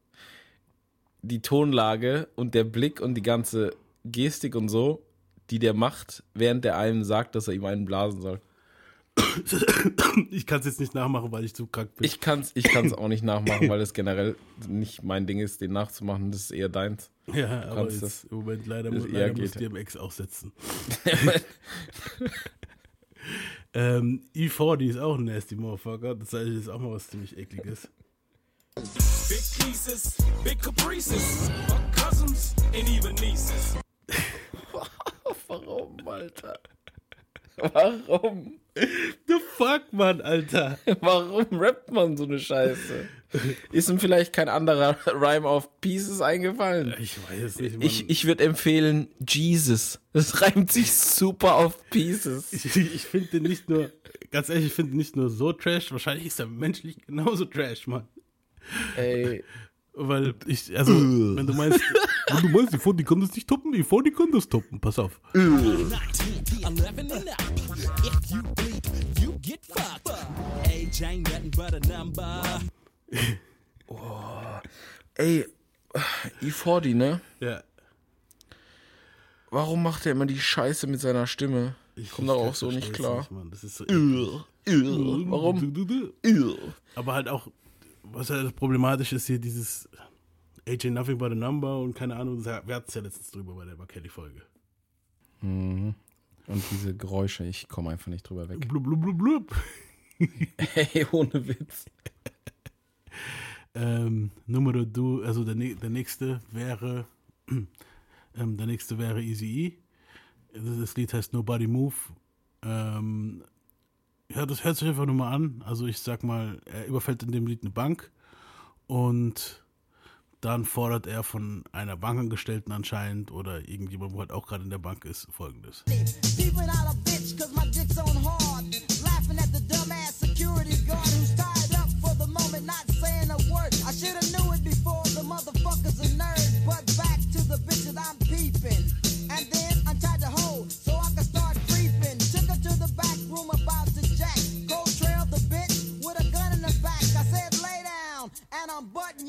die Tonlage und der Blick und die ganze Gestik und so, die der macht, während der einem sagt, dass er ihm einen blasen soll. Ich kann es jetzt nicht nachmachen, weil ich zu krank bin. Ich kann es ich kann's auch nicht nachmachen, weil es generell nicht mein Ding ist, den nachzumachen. Das ist eher deins. ja, Du aber jetzt, im Moment leider, das muss, eher leider muss. DMX aussetzen. ähm, E40 ist auch ein nasty Motherfucker. Das heißt, das ist auch mal was ziemlich ekliges. Big pieces, big caprices, cousins and even nieces. Warum, Alter? Warum? The fuck, Mann, Alter. Warum rappt man so eine Scheiße? Ist ihm vielleicht kein anderer Rhyme auf Pieces eingefallen? Ich weiß es nicht, Mann. Ich, ich würde empfehlen Jesus. Das reimt sich super auf Pieces. Ich, ich finde den nicht nur, ganz ehrlich, ich finde ihn nicht nur so trash, wahrscheinlich ist er menschlich genauso trash, Mann. Ey. Weil ich, also, wenn du meinst, wenn du meinst, die Pfondi kann das nicht toppen, die Pfondi kann das toppen, pass auf. Ain't nothing but a number. Ey, E40, ne? Ja. Warum macht er immer die Scheiße mit seiner Stimme? Ich komme darauf so nicht klar. nicht, Mann. Das ist so Ugh. Ugh. Warum? Ugh. Aber halt auch, was halt problematisch ist hier, dieses AJ Nothing but a Number und keine Ahnung, wir hatten es ja letztens drüber bei der Kelly-Folge. Mhm. Und diese Geräusche, ich komme einfach nicht drüber weg. Blub, blub, blub, blub. Ey, ohne Witz. Ähm, Numero du, also der, der nächste wäre, ähm, der nächste wäre Easy E. Das, das Lied heißt Nobody Move. Ähm, ja, das hört sich einfach nur mal an. Also ich sag mal, er überfällt in dem Lied eine Bank und dann fordert er von einer Bankangestellten anscheinend oder irgendjemand, wo halt auch gerade in der Bank ist, folgendes. Peeping out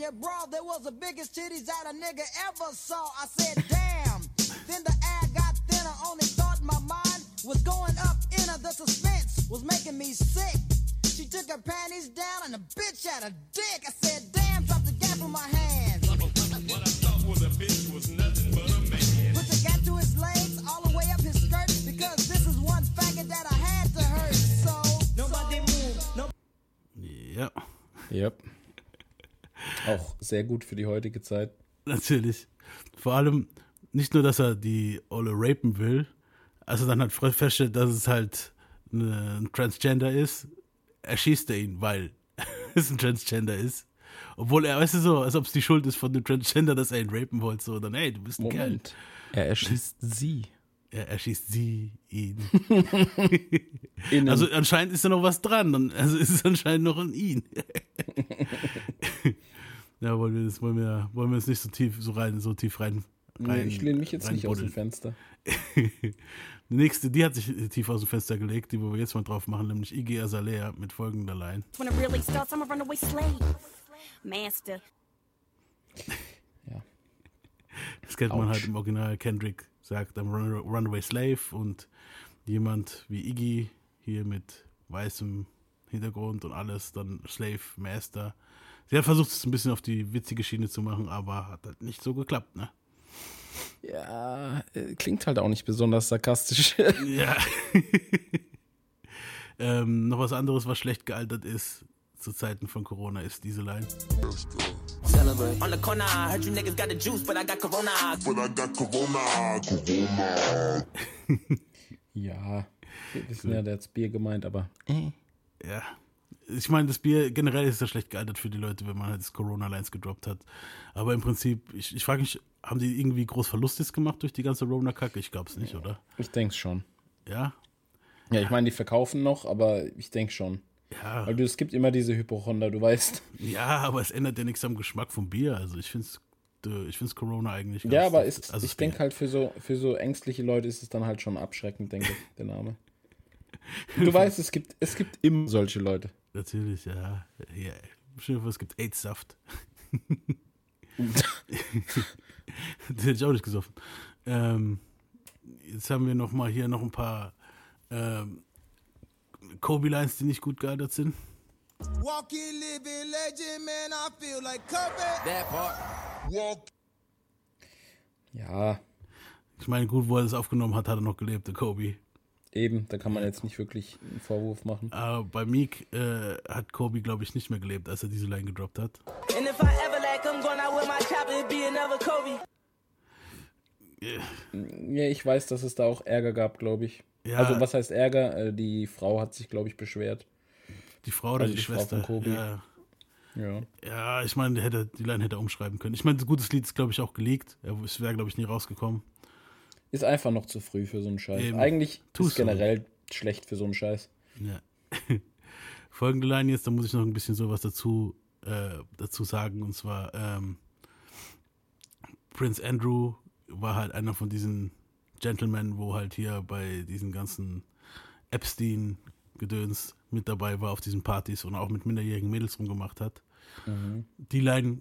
unbutton your bra. There was the biggest titties that a nigga ever saw. I said damn. Then the air got thinner. Only thought my mind was going up in her. The suspense was making me sick. She took her panties down and the bitch had a dick. I said, damn, drop the gap in my hand. What I thought was a bitch was nothing but a man. Put the gap to his legs, all the way up his skirt. Because this is one faggot that I had to hurt. So, nobody move. No Ja, Yep. Auch sehr gut für die heutige Zeit. natürlich. Vor allem nicht nur, dass er die Olle rapen will, also dann halt feststellt, dass es halt ein Transgender ist, erschießt er ihn, weil es ein Transgender ist. Obwohl er, weißt du so, als ob es die Schuld ist von dem Transgender, dass er ihn rapen wollte, so, dann, ey, du bist ein Moment. Er erschießt sie. Er erschießt sie, ihn. Also anscheinend ist da noch was dran, also ist es anscheinend noch an ihn. ja, wollen wir das, wollen wir, wollen wir jetzt nicht so tief, so rein, so tief rein, rein Nee, ich lehne mich jetzt nicht aus dem. Fenster. Die nächste, die hat sich tief aus dem Fenster gelegt, die wo wir jetzt mal drauf machen, nämlich Iggy Azalea mit folgender Line. When it really starts, I'm a runaway slave. Master. Das kennt man Autsch. halt im Original. Kendrick sagt am Run Runaway Slave und jemand wie Iggy hier mit weißem Hintergrund und alles, dann Slave Master. Sie hat versucht, es ein bisschen auf die witzige Schiene zu machen, aber hat halt nicht so geklappt, ne? Ja, äh, klingt halt auch nicht besonders sarkastisch. Ja. ähm, noch was anderes, was schlecht gealtert ist zu Zeiten von Corona, ist diese Line. Celebrate. On the corner, I heard you niggas got the juice, but I got corona. But I got corona. Corona. ja, wir wissen ja, der hat Bier gemeint, aber. Ja. Ich meine, das Bier generell ist ja schlecht gealtert für die Leute, wenn man halt das Corona-Lines gedroppt hat. Aber im Prinzip, ich, ich frage mich, haben die irgendwie groß Verlustes gemacht durch die ganze Rona-Kacke? Ich glaube es nicht, oder? Ich denke schon. Ja? Ja, ich meine, die verkaufen noch, aber ich denke schon. Ja. Weil du, es gibt immer diese Hypochonder, du weißt. Ja, aber es ändert ja nichts am Geschmack vom Bier. Also ich finde es ich find's Corona eigentlich Ja, aber ist, also ich denke halt, für so, für so ängstliche Leute ist es dann halt schon abschreckend, denke ich, der Name. Du weißt, es gibt, es gibt immer solche Leute. Natürlich, ja. ja. Stell dir vor, es gibt AIDS-Saft. Den hätte ich auch nicht gesoffen. Ähm, jetzt haben wir noch mal hier noch ein paar ähm, Kobe-Lines, die nicht gut gealtert sind. Walking, living legend, man, I feel like Kobe. That part. Walk. Ja, Ich meine, gut, wo er das aufgenommen hat, hat er noch gelebt, der Kobe. Eben, da kann man jetzt nicht wirklich einen Vorwurf machen. Aber bei Meek äh, hat Kobe, glaube ich, nicht mehr gelebt, als er diese Line gedroppt hat. And if I ever Ja, ich weiß, dass es da auch Ärger gab, glaube ich. Ja. Also, was heißt Ärger? Äh, Die Frau hat sich, glaube ich, beschwert. Die Frau oder Also die, die Frau Schwester. von Kobe. Ja. Ja. Ja, ich meine, die Line hätte er umschreiben können. Ich meine, ein gutes Lied ist, glaube ich, auch geleakt. Ja, Es wäre, glaube ich, nie rausgekommen. Ist einfach noch zu früh für so einen Scheiß. Eben. Eigentlich Tu's ist generell schlecht für so einen Scheiß. Ja. Folgende Line jetzt, da muss ich noch ein bisschen sowas dazu, äh, dazu sagen. Und zwar, ähm, Prince Andrew war halt einer von diesen Gentlemen, wo halt hier bei diesen ganzen Epstein-Gedöns mit dabei war auf diesen Partys und auch mit minderjährigen Mädels rumgemacht hat. Mhm. Die Line,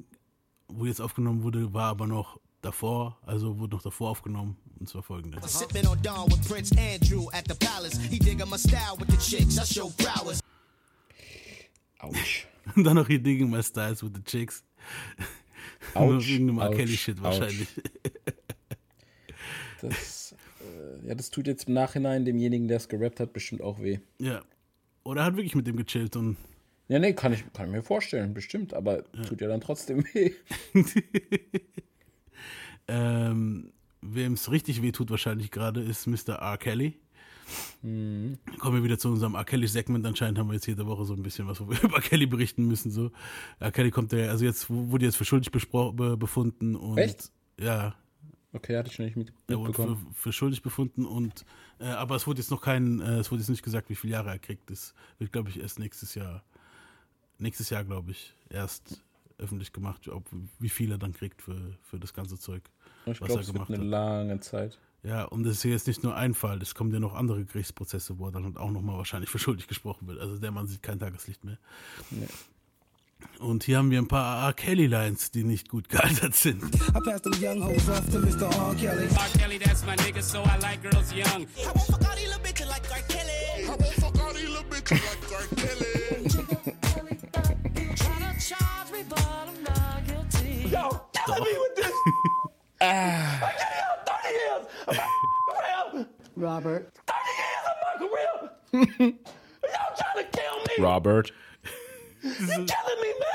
wo jetzt aufgenommen wurde, war aber noch davor, also wurde noch davor aufgenommen. Und zwar folgende. Sipping on Dawn with Prince Andrew at the palace. He digging my style with the chicks. I show prowess. Autsch. Und dann noch hier Digging My Styles with the Chicks. Autsch, wegen dem R. Kelly-Shit Autsch. wahrscheinlich. Das, äh, ja, das tut jetzt im Nachhinein demjenigen, der es gerappt hat, bestimmt auch weh. Ja. Oder er hat wirklich mit dem gechillt und. Ja, nee, kann ich, kann ich mir vorstellen, bestimmt, aber tut ja dann trotzdem weh. Ähm, Wem es richtig weh tut wahrscheinlich gerade, ist Mr. R. Kelly. Mhm. Kommen wir wieder zu unserem R. Kelly-Segment. Anscheinend haben wir jetzt jede Woche so ein bisschen was, wo wir über R. Kelly berichten müssen. So. R. Kelly kommt ja, also jetzt wurde jetzt für schuldig be befunden und Echt? ja. Okay, hatte ich noch nicht mit, Er wurde für, mitbekommen. für schuldig befunden und äh, aber es wurde jetzt noch kein, äh, es wurde jetzt nicht gesagt, wie viele Jahre er kriegt. Das wird, glaube ich, erst nächstes Jahr, nächstes Jahr, glaube ich, erst öffentlich gemacht, ob, wie viel er dann kriegt für, für das ganze Zeug, Ich glaube, es gemacht eine hat. lange Zeit. Ja, und das ist jetzt nicht nur ein Fall, es kommen ja noch andere Gerichtsprozesse, wo er dann auch nochmal wahrscheinlich für schuldig gesprochen wird. Also der Mann sieht kein Tageslicht mehr. Nee. Und hier haben wir ein paar R. Kelly-Lines, die nicht gut gealtert sind. I passed them young hoes off to Mr. R. Kelly. R. Kelly, that's my nigga, so I like girls young. I won't fuck all these little bitches like R. Kelly. I won't fuck all these little bitches like R. Kelly. Kill me. Robert. You're killing me, man.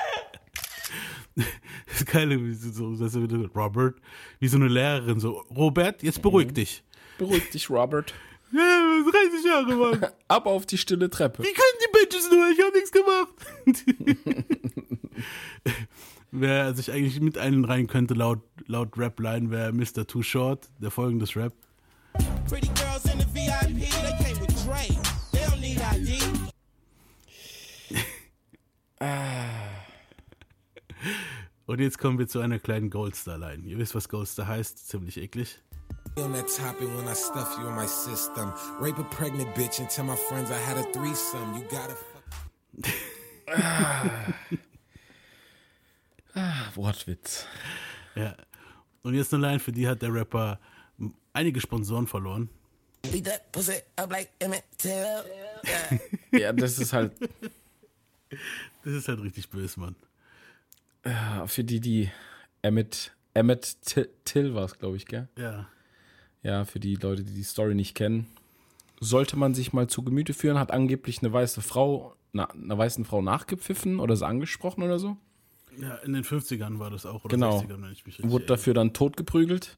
Das Geile, wie so, dass er wieder, Robert, wie so eine Lehrerin, so, Robert, jetzt beruhig dich. Beruhig dich, Robert. Ja, 30 Jahre, Mann. Ab auf die stille Treppe. Wie können die Bitches nur? Ich hab nichts gemacht. Wer sich eigentlich mit einreihen könnte, laut, laut Rap-Line, wäre Mr. Too Short, der folgendes Rap. Pretty girls in the VIP, they came with Dre. They don't need ID. Und jetzt kommen wir zu einer kleinen Goldstar-Line. Ihr wisst, was Goldstar heißt, ziemlich eklig. On that topic when I stuff you in my system. Rape a pregnant bitch and tell my friends I had a threesome. You gotta fuck. Ah, Wortwitz. Ja. Und jetzt eine Line, für die hat der Rapper einige Sponsoren verloren. Ja, das ist halt. Das ist halt richtig böse, Mann. Ja, für die, die Emmett, Emmett Till, Till war es, glaube ich, gell? Ja. Ja, für die Leute, die die Story nicht kennen, sollte man sich mal zu Gemüte führen. Hat angeblich eine weiße Frau, na, einer weißen Frau nachgepfiffen oder sie angesprochen oder so. Ja, in den 50ern war das auch, oder genau. 60ern, wenn ich mich richtig Wurde dafür dann totgeprügelt.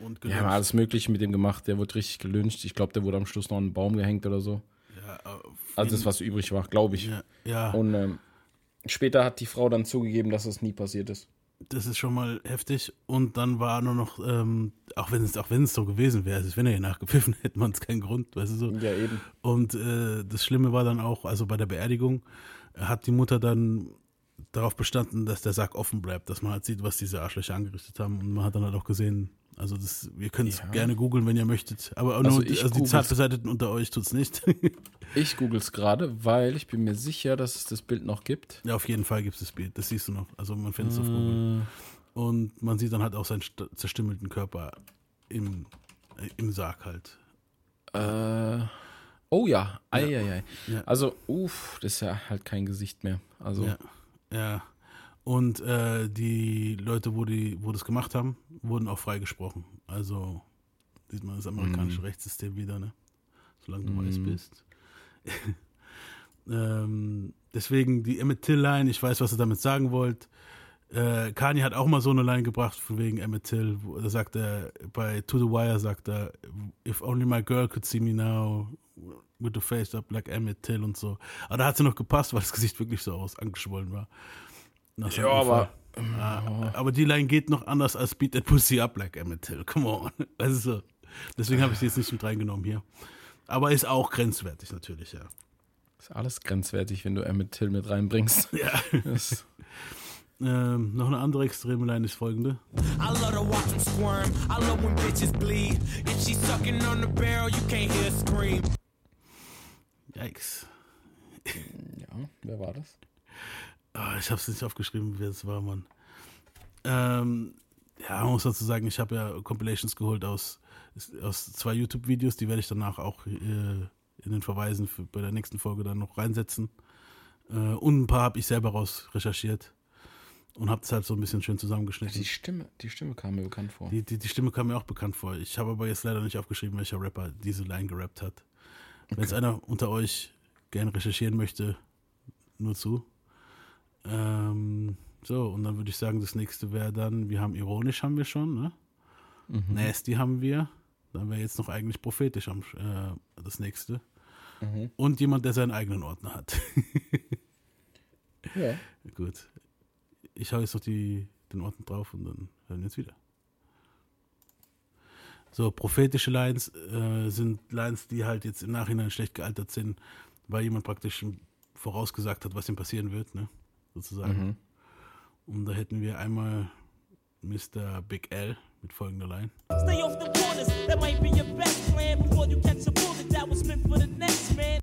Und Ja, gelünscht. haben alles Mögliche mit dem gemacht. Der wurde richtig gelünscht. Ich glaube, der wurde am Schluss noch an einen Baum gehängt oder so. Ja, Also das, was übrig war, glaube ich. Ja, ja. Und ähm, später hat die Frau dann zugegeben, dass es nie passiert ist. Das ist schon mal heftig. Und dann war nur noch, ähm, auch wenn es auch wenn es so gewesen wäre, also wenn er hier nachgepfiffen hätte, man es keinen Grund, weißt du so. Ja, eben. Und äh, das Schlimme war dann auch, also bei der Beerdigung hat die Mutter dann darauf bestanden, dass der Sack offen bleibt, dass man halt sieht, was diese Arschlöcher angerichtet haben. Und man hat dann halt auch gesehen, also das, wir können es Ja. gerne googeln, wenn ihr möchtet. Aber Also nur, also die. Zartbeseiteten unter euch tut's nicht. Ich google es gerade, weil ich bin mir sicher, dass es das Bild noch gibt. Ja, auf jeden Fall gibt es das Bild. Das siehst du noch. Also man findet es auf Äh. Google. Und man sieht dann halt auch seinen st- zerstümmelten Körper im, äh, im Sarg halt. Äh, oh ja, ei, Ja. ei, ei. Ja. Also, uff, das ist ja halt kein Gesicht mehr. Also, Ja. Ja. Und äh, die Leute, wo, die, wo das gemacht haben, wurden auch freigesprochen. Also sieht man das amerikanische Mhm. Rechtssystem wieder, ne? Solange du weiß Mhm. bist. ähm, deswegen die Emmett Till-Line, ich weiß, was ihr damit sagen wollt. Äh, Kanye hat auch mal so eine Line gebracht von wegen Emmett Till. Wo, da sagt er, bei To The Wire sagt er, if only my girl could see me now with the face up like Emmett Till und so. Aber da hat sie noch gepasst, weil das Gesicht wirklich so aus angeschwollen war. Nach Ja, aber- Ah, aber die Line geht noch anders als Beat That Pussy Up like Emmett Till. Come on. Also, deswegen habe ich sie jetzt nicht mit reingenommen hier. Aber ist auch grenzwertig natürlich, ja. Ist alles grenzwertig, wenn du Emmett Till mit reinbringst. Ja. Das, Ähm, noch eine andere extreme Line ist folgende. I love to watch them squirm. I love when bitches bleed. If she's sucking on the barrel, you can't hear her scream. Yikes. ja, wer war das? Ah, ich habe es nicht aufgeschrieben, wer es war, Mann. Ähm, ja, man muss dazu sagen, ich habe ja Compilations geholt aus, aus zwei YouTube-Videos, die werde ich danach auch äh, in den Verweisen für, bei der nächsten Folge dann noch reinsetzen. Äh, und ein paar habe ich selber raus recherchiert und habe es halt so ein bisschen schön zusammengeschnitten. Die Stimme, die Stimme kam mir bekannt vor. Die, die, die Stimme kam mir auch bekannt vor. Ich habe aber jetzt leider nicht aufgeschrieben, welcher Rapper diese Line gerappt hat. Wenn es einer unter euch gern recherchieren möchte, nur zu. Ähm, so, und dann würde ich sagen, das nächste wäre dann, wir haben ironisch haben wir schon, ne? Mhm. Nasty haben wir. Dann wäre jetzt noch eigentlich prophetisch am, äh, das nächste. Mhm. Und jemand, der seinen eigenen Ordner hat. Ja. Gut. Ich hau jetzt noch die, den Ordner drauf und dann hören wir uns wieder. So, prophetische Lines äh, sind Lines, die halt jetzt im Nachhinein schlecht gealtert sind, weil jemand praktisch vorausgesagt hat, was ihm passieren wird, ne? Sozusagen. Mhm. Und da hätten wir einmal Mr. Big L mit folgender Line. Stay off the corners. That might be your best plan before you catch a bullet that was meant for the next man.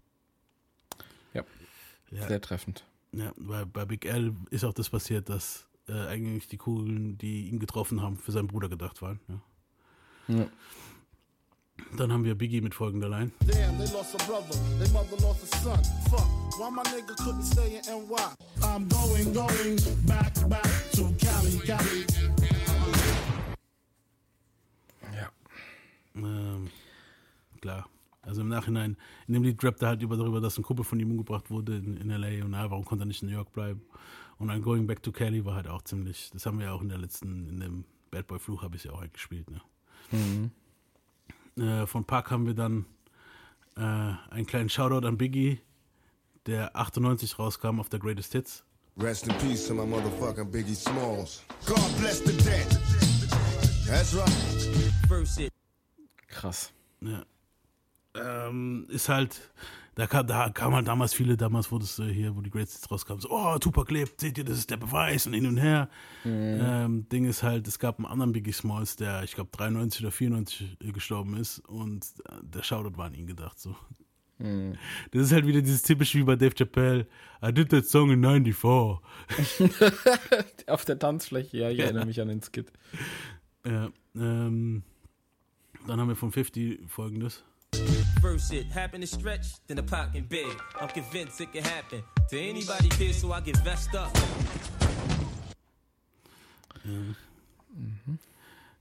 Ja. Ja. Sehr treffend. Ja, bei, bei Big L ist auch das passiert, dass äh, eigentlich die Kugeln, die ihn getroffen haben, für seinen Bruder gedacht waren. Ja. Ja. Dann haben wir Biggie mit folgender Line. Damn, they lost a brother, their mother lost a son. Fuck, why my nigga couldn't stay in NY? I'm going, going back, back to Cali, Cali. Ja. Ähm, klar. Also im Nachhinein, in dem Lied rappt er halt über darüber, dass ein Kumpel von ihm umgebracht wurde in, in L.A. und na, warum konnte er nicht in New York bleiben? Und dann Going Back to Cali war halt auch ziemlich, das haben wir ja auch in der letzten, in dem Bad Boy Fluch habe ich ja auch halt gespielt, ne? Mhm. Äh, von Park haben wir dann äh, einen kleinen Shoutout an Biggie, der 98 rauskam auf der Greatest Hits. Rest in peace to my motherfucking Biggie Smalls. God bless the dead. That's right. Krass. Ja. Ähm, ist halt, da kam, da kam halt damals viele, damals wurde es äh, hier, wo die Greatest Hits rauskamen, so, oh, Tupac lebt, seht ihr, das ist der Beweis und hin und her. Ähm, Ding ist halt, es gab einen anderen Biggie Smalls, der, ich glaube, 93 oder 94 gestorben ist und äh, der Shoutout war an ihn gedacht, so. Mhm. Das ist halt wieder dieses typische wie bei Dave Chappelle, I did that song in 94. Auf der Tanzfläche, ja, ich erinnere mich an den Skit. Ja, ähm, dann haben wir von 50 folgendes. First it happened to stretch, then the pocket big. I'm convinced it can happen to anybody here, so I get vexed up.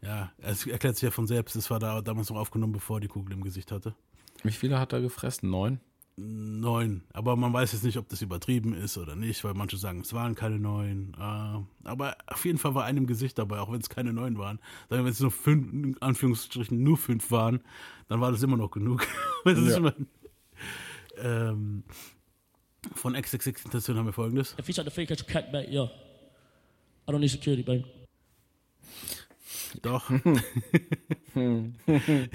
Ja, es erklärt sich ja von selbst, es war da damals noch aufgenommen, bevor er die Kugel im Gesicht hatte. Wie viele hat er gefressen? Neun? Neun. Aber man weiß jetzt nicht, ob das übertrieben ist oder nicht, weil manche sagen, es waren keine neun. Äh, aber auf jeden Fall war einem Gesicht dabei, auch wenn es keine neun waren. Sagen wir, wenn es nur fünf, in Anführungsstrichen nur fünf waren, dann war das immer noch genug. Ja. ähm, von XXX Intention haben wir folgendes. If you try to fake cut back, yo. I don't need security, baby. Doch.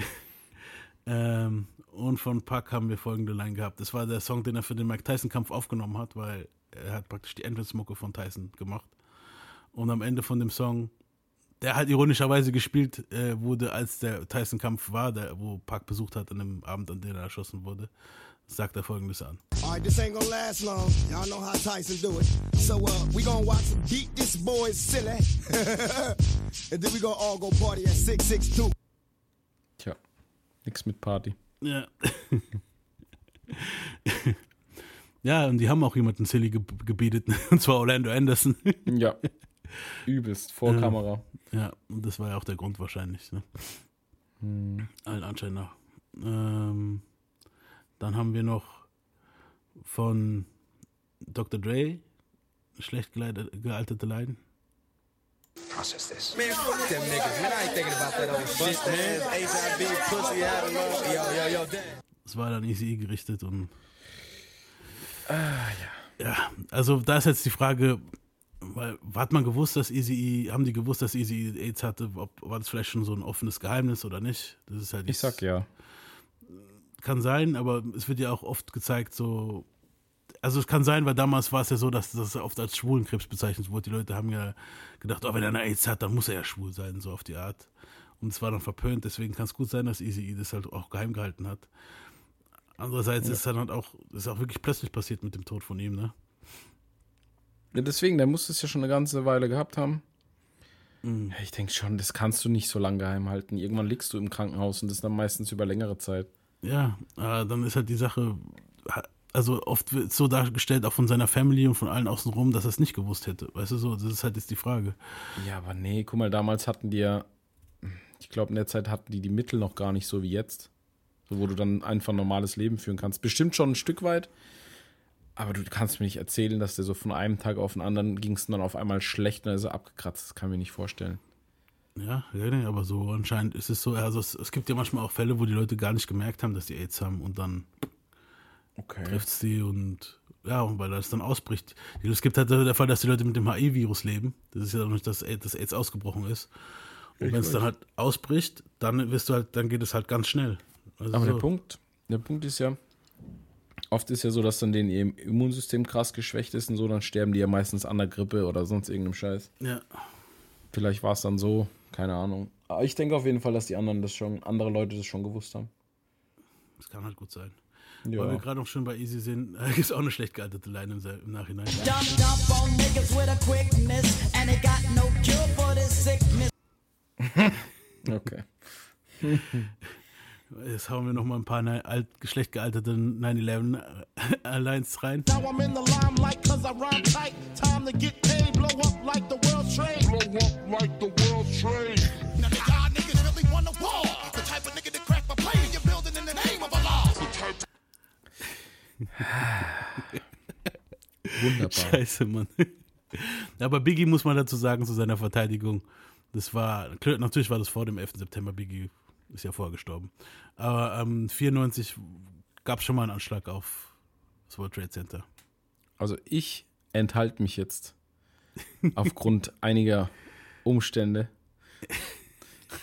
ähm, und von Puck haben wir folgende Line gehabt. Das war der Song, den er für den Mike Tyson-Kampf aufgenommen hat, weil er hat praktisch die Entrance-Mucke von Tyson gemacht. Und am Ende von dem Song, der halt ironischerweise gespielt äh, wurde, als der Tyson-Kampf war, der, wo Puck besucht hat an dem Abend, an dem er erschossen wurde, sagt er folgendes an. Alright, this ain't gonna last long. Y'all know how Tyson do it. So uh, we gonna watch him beat this boy silly. and then we gonna all go party at 662. Tja, nix mit Party. Ja. ja, und die haben auch jemanden silly ge gebietet, und zwar Orlando Anderson. Ja. Übelst, vor Ähm, Kamera. Ja, und das war ja auch der Grund wahrscheinlich. Ne? Hm. Allen Anschein nach. Ähm, dann haben wir noch von Dr. Dre schlecht gealterte Line. Process this. Man, fuck them niggas. Man, I ain't thinking about that old shit, man. HIV, pussy, having love. Yo, yo, yo, damn. Es war dann Easy gerichtet und Ah, ja. ja, also da ist jetzt die Frage, weil hat man gewusst, dass Easy haben die gewusst, dass Easy AIDS hatte? Ob, war das vielleicht schon so ein offenes Geheimnis oder nicht? Das ist halt Ich sag ja. kann sein, aber es wird ja auch oft gezeigt, so. Also es kann sein, weil damals war es ja so, dass das oft als Schwulenkrebs bezeichnet wurde. Die Leute haben ja gedacht, oh, wenn einer AIDS hat, dann muss er ja schwul sein, so auf die Art. Und es war dann verpönt, deswegen kann es gut sein, dass Easy das halt auch geheim gehalten hat. Andererseits Ja. ist dann halt auch, ist auch wirklich plötzlich passiert mit dem Tod von ihm, ne? Ja, deswegen, der muss es ja schon eine ganze Weile gehabt haben. Mhm. Ich denke schon, das kannst du nicht so lange geheim halten. Irgendwann liegst du im Krankenhaus und das dann meistens über längere Zeit. Ja, äh, dann ist halt die Sache, also oft wird es so dargestellt, auch von seiner Family und von allen außenrum, dass er es nicht gewusst hätte. Weißt du so, das ist halt jetzt die Frage. Ja, aber nee, guck mal, damals hatten die ja, ich glaube, in der Zeit hatten die die Mittel noch gar nicht so wie jetzt. So, wo du dann einfach ein normales Leben führen kannst. Bestimmt schon ein Stück weit. Aber du kannst mir nicht erzählen, dass der so von einem Tag auf den anderen ging es dann auf einmal schlecht und dann ist er abgekratzt. Das kann ich mir nicht vorstellen. Ja, ja, nee, aber so anscheinend ist es so, also es, es gibt ja manchmal auch Fälle, wo die Leute gar nicht gemerkt haben, dass die AIDS haben und dann Okay. trifft sie und ja, weil das dann ausbricht. Es gibt halt der Fall, dass die Leute mit dem HIV-Virus leben. Das ist ja noch nicht, dass AIDS, dass AIDS ausgebrochen ist. Und wenn es dann halt ausbricht, dann wirst du halt, dann geht es halt ganz schnell. Also Aber so. der Punkt, der Punkt ist ja, oft ist ja so, dass dann denen ihr Immunsystem krass geschwächt ist und so, dann sterben die ja meistens an der Grippe oder sonst irgendeinem Scheiß. Ja. Vielleicht war es dann so, keine Ahnung. Aber ich denke auf jeden Fall, dass die anderen das schon, andere Leute das schon gewusst haben. Das kann halt gut sein. Ja. Weil wir gerade noch schon bei Easy sind, äh, ist auch eine schlecht gealtete Line im, im Nachhinein. Okay. Jetzt hauen wir noch mal ein paar alt, schlecht gealterte 9-11 Lines rein. Now Wunderbar. Scheiße, Mann. Aber Biggie muss man dazu sagen, zu seiner Verteidigung. Das war, natürlich war das vor dem 11. September. Biggie ist ja vorher gestorben. Aber ähm, 94 gab es schon mal einen Anschlag auf das World Trade Center. Also ich enthalte mich jetzt aufgrund einiger Umstände.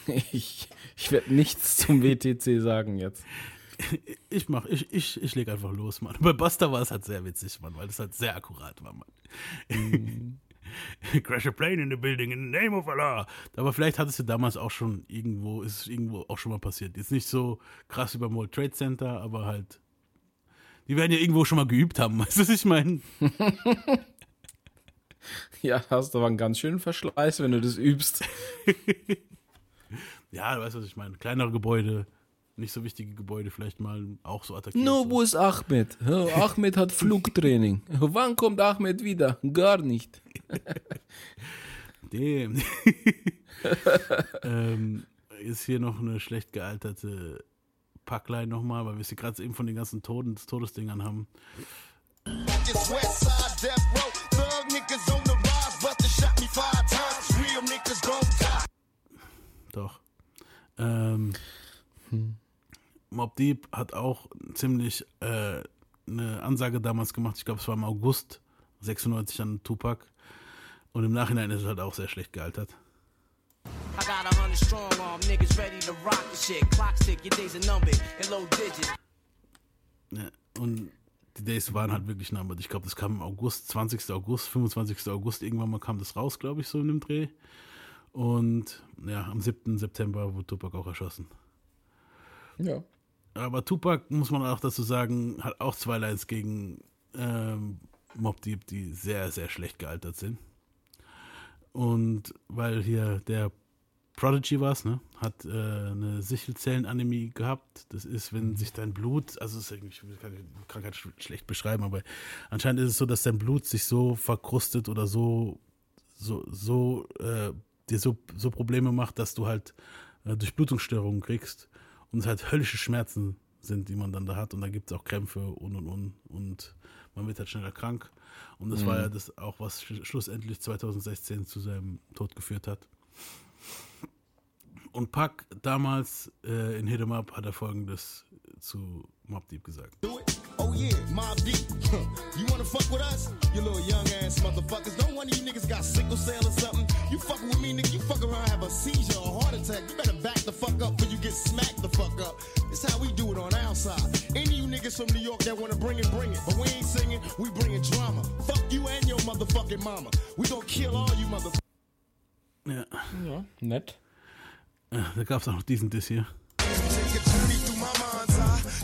Ich, ich werde nichts zum WTC sagen jetzt. Ich mach, ich, ich, ich leg einfach los, Mann. Bei Buster war es halt sehr witzig, Mann, weil es halt sehr akkurat war, Mann. Crash a plane in the building in the name of Allah. Aber vielleicht hat es ja damals auch schon irgendwo, ist es irgendwo auch schon mal passiert. Jetzt nicht so krass über World Trade Center, aber halt. Die werden ja irgendwo schon mal geübt haben, weißt du, was ich meine? Ja, hast aber einen ganz schönen Verschleiß, wenn du das übst. Ja, du weißt, was ich meine. Kleinere Gebäude, nicht so wichtige Gebäude, vielleicht mal auch so attackiert. No, wo ist Ahmed? Ahmed hat Flugtraining. Wann kommt Ahmed wieder? Gar nicht. Dem. ähm, ist hier noch eine schlecht gealterte Packline nochmal, weil wir sie gerade eben von den ganzen Toten, Todesdingern haben. Doch. Ähm, Mob Deep hat auch ziemlich äh, eine Ansage damals gemacht. Ich glaube, es war im August 96 an Tupac. Und im Nachhinein ist es halt auch sehr schlecht gealtert. Numbered. Ja, und die Days waren halt wirklich aber ich glaube, das kam im August, 20. August, 25. August, irgendwann mal kam das raus, glaube ich, so in dem Dreh. Und ja, am 7. September wurde Tupac auch erschossen. Ja. Aber Tupac, muss man auch dazu sagen, hat auch zwei Lines gegen ähm, Mob Deep, die sehr, sehr schlecht gealtert sind. Und weil hier der Prodigy war ne, hat äh, eine Sichelzellenanämie gehabt. Das ist, wenn sich dein Blut, also es ist ich kann die Krankheit sch schlecht beschreiben, aber anscheinend ist es so, dass dein Blut sich so verkrustet oder so, so, so, äh, dir so, so Probleme macht, dass du halt äh, Durchblutungsstörungen kriegst und es halt höllische Schmerzen sind, die man dann da hat und da gibt es auch Krämpfe und und und und man wird halt schneller krank. Und das Mhm. war ja das auch, was sch schlussendlich 2016 zu seinem Tod geführt hat. Und Pac damals äh, in Hit 'em Up hat er folgendes zu Mob Deep gesagt. Oh yeah, Mob Deep. you wanna fuck with us? You little young ass motherfuckers. Don't one of you niggas got sickle cell or something. You fucking with me, nigga. You fuck around, have a seizure or heart attack. You better back the fuck up before you get smacked the fuck up. It's how we do it on our side. Any of you niggas from New York that wanna bring it, bring it. But we ain't singing, we bringing drama. Fuck you and your motherfucking mama. We gonna kill all you motherfuckers. Ja. ja, nett. Ja, da gab es auch noch diesen Diss hier.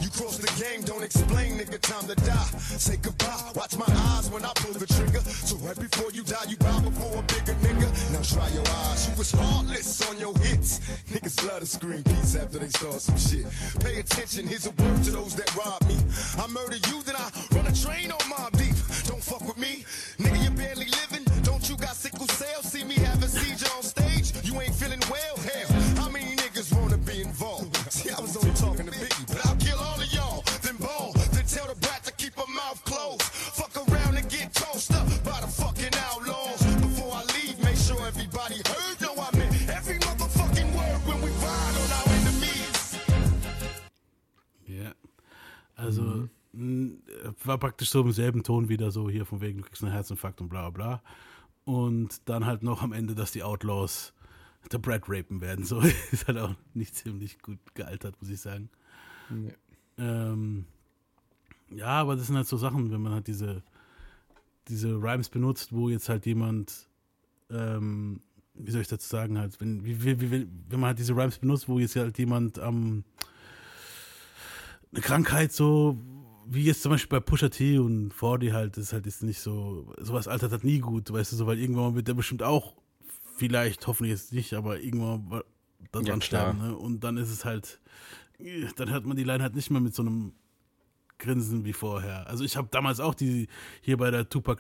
You cross the game, don't explain, nigga. Time to die. Say goodbye. Watch my eyes when I pull the trigger. So right before you die, you bow before a bigger nigga. Now try your eyes. You was heartless on your hits. Niggas love to scream peace after they start some shit. Pay attention. Here's a word to those that rob me. I murder you, then I run a train on my deep. Don't fuck with me, war praktisch so im selben Ton wieder so hier von wegen, du kriegst einen Herzinfarkt und bla bla. Und dann halt noch am Ende, dass die Outlaws der Brad rapen werden. So ist halt auch nicht ziemlich gut gealtert, muss ich sagen. Nee. Ähm, ja, aber das sind halt so Sachen, wenn man halt diese, diese Rhymes benutzt, wo jetzt halt jemand, ähm, wie soll ich dazu sagen, halt, wenn, wie, wie, wie, wenn man halt diese Rhymes benutzt, wo jetzt halt jemand am eine Krankheit so, wie jetzt zum Beispiel bei Pusha T und 40 halt, ist halt jetzt nicht so, sowas altert halt nie gut, weißt du, so, weil irgendwann wird der bestimmt auch, vielleicht, hoffentlich jetzt nicht, aber irgendwann daran Ja, sterben, ne? Und dann ist es halt, dann hört man die Line halt nicht mehr mit so einem Grinsen wie vorher. Also ich habe damals auch die, hier bei der Tupac,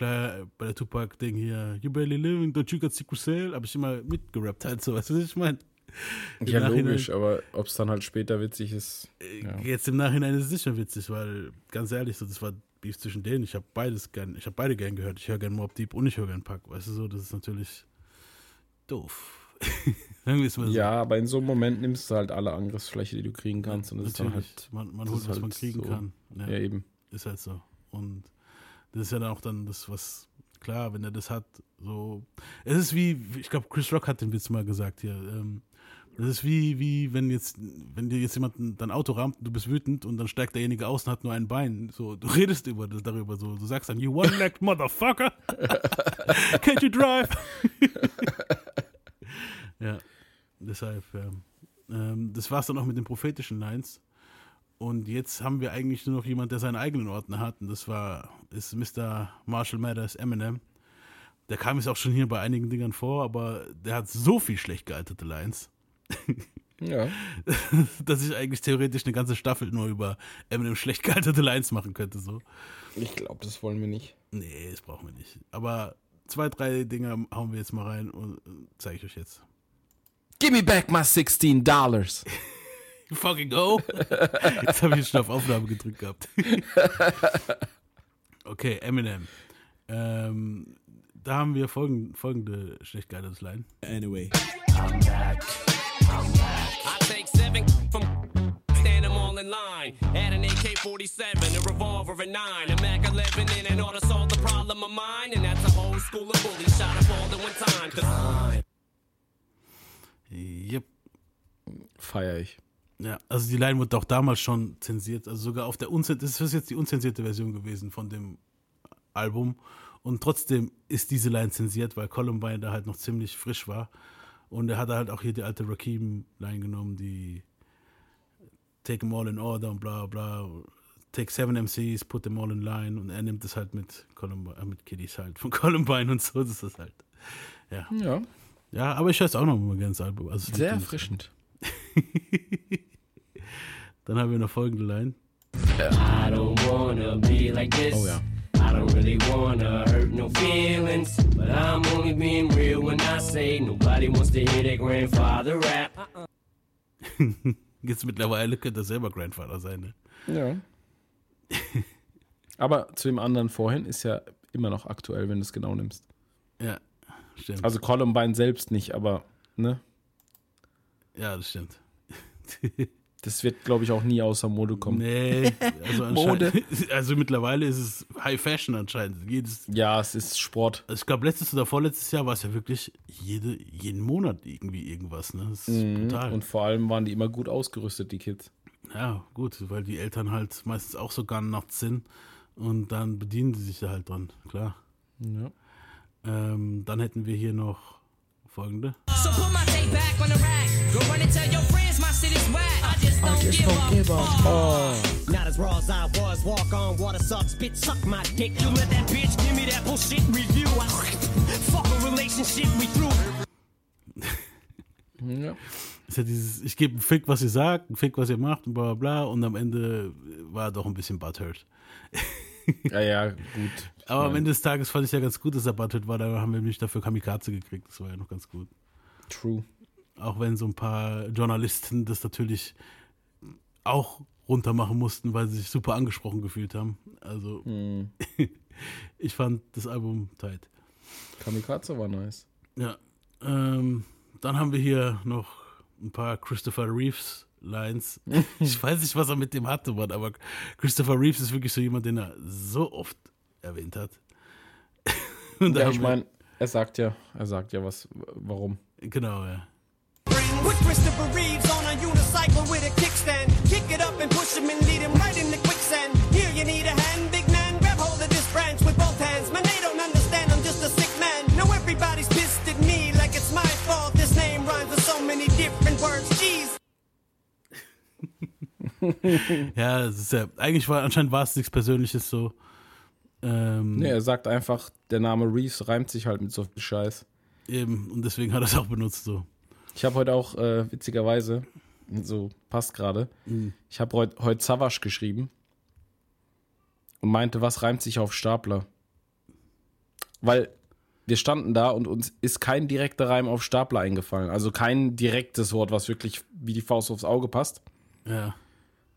bei der Tupac-Ding hier, You barely living, don't you got secret sale, habe ich immer mitgerappt halt so, weißt du, was ich meine? Ja, logisch, aber ob es dann halt später witzig ist. Ja. Jetzt im Nachhinein ist es sicher witzig, weil ganz ehrlich, so das war Beef zwischen denen. Ich habe beides gern, ich habe beide gern gehört. Ich höre gern Mob Deep und ich höre gern Pack. Weißt du so, das ist natürlich doof. So. Ja, aber in so einem Moment nimmst du halt alle Angriffsfläche, die du kriegen kannst. Und das ist dann Natürlich. halt. man, man holt, ist was halt man kriegen so. kann. Ja, eben. Ist halt so. Und das ist ja dann auch dann das, was, klar, wenn er das hat, so. Es ist wie, ich glaube, Chris Rock hat den Witz mal gesagt hier. Ähm, das ist wie, wie wenn jetzt, wenn dir jetzt jemand dein Auto rammt, du bist wütend und dann steigt derjenige aus und hat nur ein Bein. So, du redest über darüber so. Du sagst dann, you one-legged motherfucker. Can't you drive? ja, deshalb, ja. Ähm, das war's dann auch mit den prophetischen Lines. Und jetzt haben wir eigentlich nur noch jemand, der seinen eigenen Ordner hat. Und das war, ist Mr. Marshall Mathers Eminem. Der kam jetzt auch schon hier bei einigen Dingern vor, aber der hat so viel schlecht gealterte Lines. Ja. Dass ich eigentlich theoretisch eine ganze Staffel nur über Eminem schlecht gealterte Lines machen könnte. So. Ich glaube, das wollen wir nicht. Nee, das brauchen wir nicht. Aber zwei, drei Dinger hauen wir jetzt mal rein und zeige ich euch jetzt. Give me back my 16 dollars. You fucking go. Jetzt habe ich schon auf Aufnahme gedrückt gehabt. Okay, Eminem. Ähm, da haben wir folgende, folgende schlecht gealterte Line. Anyway. I'm back. I take seven from stand them all in line. Add an AK-47, a revolver, a nine, a Mac 11, and an order solve the problem of mine. And that's a whole school of bullies shot up all in one time. Cause Yep. Feier ich. Ja, also die Line wurde auch damals schon zensiert. Also sogar auf der unzensierte, das ist jetzt die unzensierte Version gewesen von dem Album. Und trotzdem ist diese Line zensiert, weil Columbine da halt noch ziemlich frisch war. Und er hat halt auch hier die alte Rakim-Line genommen, die Take them all in order und bla bla. Take seven MCs, put them all in line. Und er nimmt es halt mit Columbine, äh, mit Kiddies halt von Columbine und so. Das ist halt. Ja. Ja. Ja, aber ich höre es auch noch mal gerne das Album. Also Sehr erfrischend. Dann haben wir noch folgende Line. I don't wanna be like this. Oh ja. I don't really wanna hurt no feelings. But I'm only being real when I say nobody wants to hear that grandfather rap. Jetzt mittlerweile könnte er selber Grandfather sein, ne? Ja. Aber zu dem anderen vorhin ist ja immer noch aktuell, wenn du es genau nimmst. Ja, stimmt. Also Columbine selbst nicht, aber ne? ja, das stimmt. Das wird, glaube ich, auch nie außer Mode kommen. Nee, also, Mode. also mittlerweile ist es High Fashion anscheinend. Jedes, Ja, es ist Sport. also ich glaube, letztes oder vorletztes Jahr war es ja wirklich jede, jeden Monat irgendwie irgendwas. Ne? Das ist Mhm. brutal. Und vor allem waren die immer gut ausgerüstet, die Kids. Ja, gut, weil die Eltern halt meistens auch so nachts sind und dann bedienen sie sich da halt dran, klar. Ja. Ähm, dann hätten wir hier noch folgende. So put my tape back on the rack. Go run and tell your friends my shit is whack. I just don't, give, fuck. Oh. Not as raw as I was. Walk on, water sucks, bitch, suck my dick. You let that bitch give me that bullshit review. I fuck a relationship we through. Ja. Ist ja dieses, ich gebe einen Fick, was ihr sagt, einen Fick, was ihr macht und bla bla bla und am Ende war er doch ein bisschen butthurt. Ja, ja, gut. Aber am Ende des Tages fand ich ja ganz gut, dass er butthurt war, da haben wir nämlich dafür Kamikaze gekriegt, das war ja noch ganz gut. True. Auch wenn so ein paar Journalisten das natürlich auch runter machen mussten, weil sie sich super angesprochen gefühlt haben. Also Hm. ich fand das Album tight. Kamikaze war nice. Ja. Ähm, dann haben wir hier noch ein paar Christopher Reeves Lines. Ich weiß nicht, was er mit dem hatte, Mann, aber Christopher Reeves ist wirklich so jemand, den er so oft erwähnt hat. Und Ja, ich meine, er sagt ja, er sagt ja was, warum. Genau, ja. With Christopher Reeves on a unicycle with a kickstand. Kick it up and push him and lead him right in the quicksand. Here you need a hand, big man. Grab hold of this branch with both hands. Man, they don't understand, I'm just a sick man. Now everybody's pissed at me like it's my fault. This name rhymes with so many different words. Jeez. ja, ja, eigentlich war, anscheinend war es nichts Persönliches so. Ähm, Nee, er sagt einfach, der Name Reeves reimt sich halt mit so viel Scheiß. Eben, und deswegen hat er es auch benutzt so. Ich habe heute auch, äh, witzigerweise, so passt gerade, Mhm. ich habe heute heut Savage geschrieben und meinte, was reimt sich auf Stapler? Weil wir standen da und uns ist kein direkter Reim auf Stapler eingefallen. Also kein direktes Wort, was wirklich wie die Faust aufs Auge passt. Ja.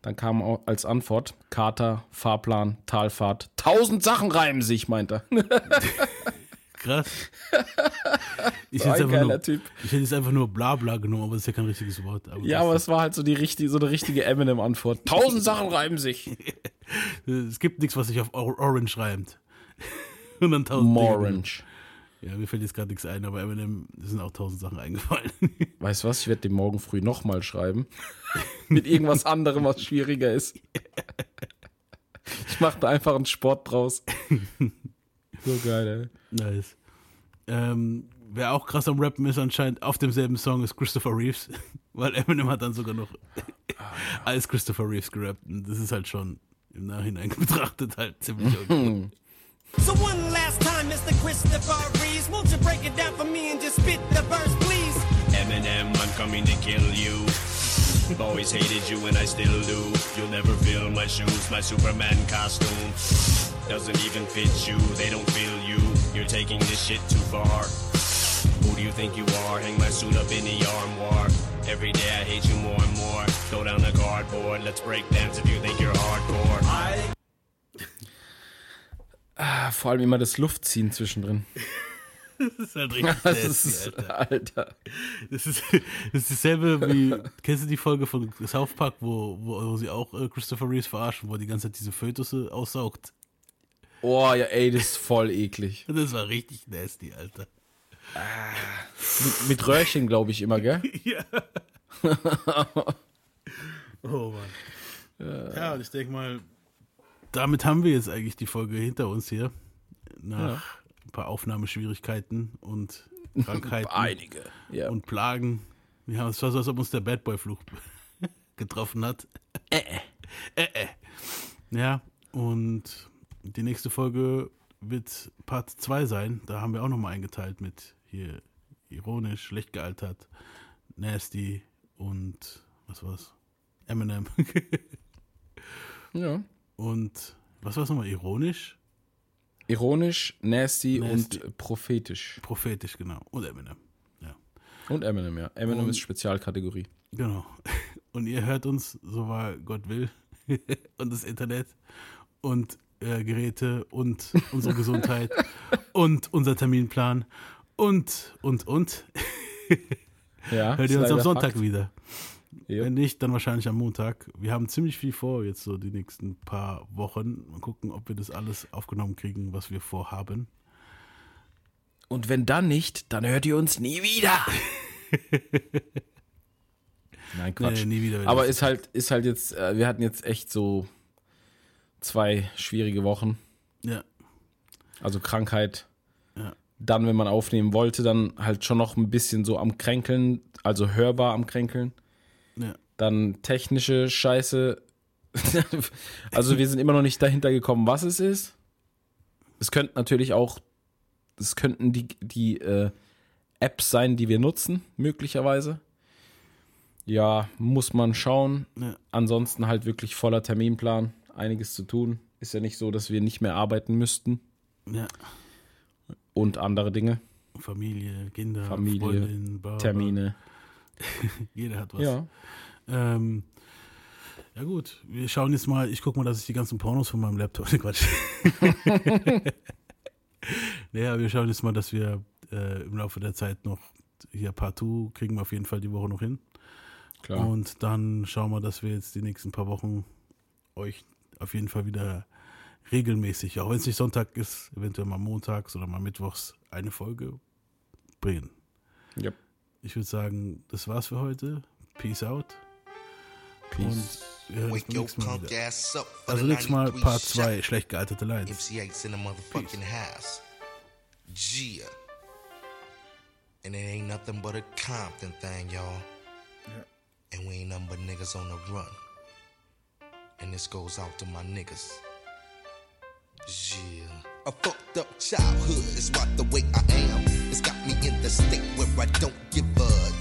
Dann kam au- als Antwort Kater, Fahrplan, Talfahrt. Tausend Sachen reimen sich, meint er. Krass. Ich So hätte, ein jetzt einfach nur, Typ. ich hätte jetzt einfach nur Blabla genommen, aber das ist ja kein richtiges Wort. Aber Ja, aber es war halt so, die richtige, so eine richtige Eminem-Antwort. Tausend Sachen reimen sich. es gibt nichts, was sich auf Or Orange reimt. Und dann tausend Dinge. Ja, mir fällt jetzt gerade nichts ein, aber Eminem sind auch tausend Sachen eingefallen. Weißt du was? Ich werde dem morgen früh nochmal schreiben. Mit irgendwas anderem, was schwieriger ist. Ich mache da einfach einen Sport draus. So geil, ey. Nice. Ähm, wer auch krass am Rappen ist anscheinend auf demselben Song ist Christopher Reeves, weil Eminem hat dann sogar noch als Christopher Reeves gerappt. Und das ist halt schon im Nachhinein betrachtet halt ziemlich okay. So one last time, Mr. Christopher kill you. Always hated you and I still do. You'll never fill my shoes, my Superman costume. Doesn't even fit you, they don't feel you. You're taking this shit too far. Who do you think you are? Hang my suit up in the armoire. Every day I hate you more and more. Throw down the cardboard, let's break dance if you think you're hardcore. Ah, vor allem immer das Luftziehen zwischendrin. Das ist halt richtig Das nasty, ist, Alter. Alter. Das ist, das ist dasselbe wie, kennst du die Folge von South Park, wo, wo, sie auch äh, Christopher Reeves verarschen, wo er die ganze Zeit diese Fötusse aussaugt? Oh ja, ey, das ist voll eklig. Das war richtig nasty, Alter. Mit, mit Röhrchen, glaube ich, immer, gell? Ja. Oh Mann. Ja, und ich denke mal, damit haben wir jetzt eigentlich die Folge hinter uns hier. Nach Ja. Ein paar Aufnahmeschwierigkeiten und Krankheiten. Einige, ja. Und Plagen. Ja, es war so, als ob uns der Bad Boy-Fluch getroffen hat. Äh, äh, äh. Ja, und die nächste Folge wird Part 2 sein. Da haben wir auch nochmal eingeteilt mit hier ironisch, schlecht gealtert, nasty und was war's? Eminem. Ja. Und was war's nochmal? Ironisch? Ironisch, nasty, Nasty. und prophetisch. Prophetisch, genau. Und Eminem. Ja. Und Eminem, ja. Eminem Und- ist Spezialkategorie. Genau. Und ihr hört uns, so war Gott will, und das Internet. Und äh, Geräte und unsere Gesundheit und unser Terminplan und, und, und. Ja, Hört ihr uns am Sonntag Fakt. wieder. Wenn nicht, dann wahrscheinlich am Montag. Wir haben ziemlich viel vor jetzt so die nächsten paar Wochen. Mal gucken, ob wir das alles aufgenommen kriegen, was wir vorhaben. Und wenn dann nicht, dann hört ihr uns nie wieder. Nein, Quatsch. Nee, nie wieder Aber ist halt, ist halt jetzt, äh, wir hatten jetzt echt so zwei schwierige Wochen. Ja. Also Krankheit. Ja. Dann, wenn man aufnehmen wollte, dann halt schon noch ein bisschen so am Kränkeln, also hörbar am Kränkeln. Ja. Dann technische Scheiße. also wir sind immer noch nicht dahinter gekommen, was es ist. Es könnten natürlich auch, es könnten die, die äh, Apps sein, die wir nutzen, möglicherweise. Ja, muss man schauen. Ja. Ansonsten halt wirklich voller Terminplan, einiges zu tun. Ist ja nicht so, dass wir nicht mehr arbeiten müssten. Ja. Und andere Dinge. Familie, Kinder, Familie, Freundin. Termine. Jeder hat was. Ja. Ähm, ja gut, wir schauen jetzt mal, ich gucke mal, dass ich die ganzen Pornos von meinem Laptop, ne, Quatsch. naja, wir schauen jetzt mal, dass wir äh, im Laufe der Zeit noch hier Partout kriegen wir auf jeden Fall die Woche noch hin. Klar. Und dann schauen wir, dass wir jetzt die nächsten paar Wochen euch auf jeden Fall wieder regelmäßig, auch wenn es nicht Sonntag ist, eventuell mal montags oder mal mittwochs eine Folge bringen. Ja. Ich würde sagen, das war's für heute. Peace out. Peace. Und wir hören uns beim Mal wieder. Also nächstes Mal 93 Part shot. 2, schlecht gealterte Lines. MC8's in the motherfucking house. Gia. And it ain't nothing but a Compton thing, y'all. And we ain't nothing but niggas on the run. And this goes out to my niggas. Yeah. A fucked up childhood is right the way I am. It's got me in the state where I don't give a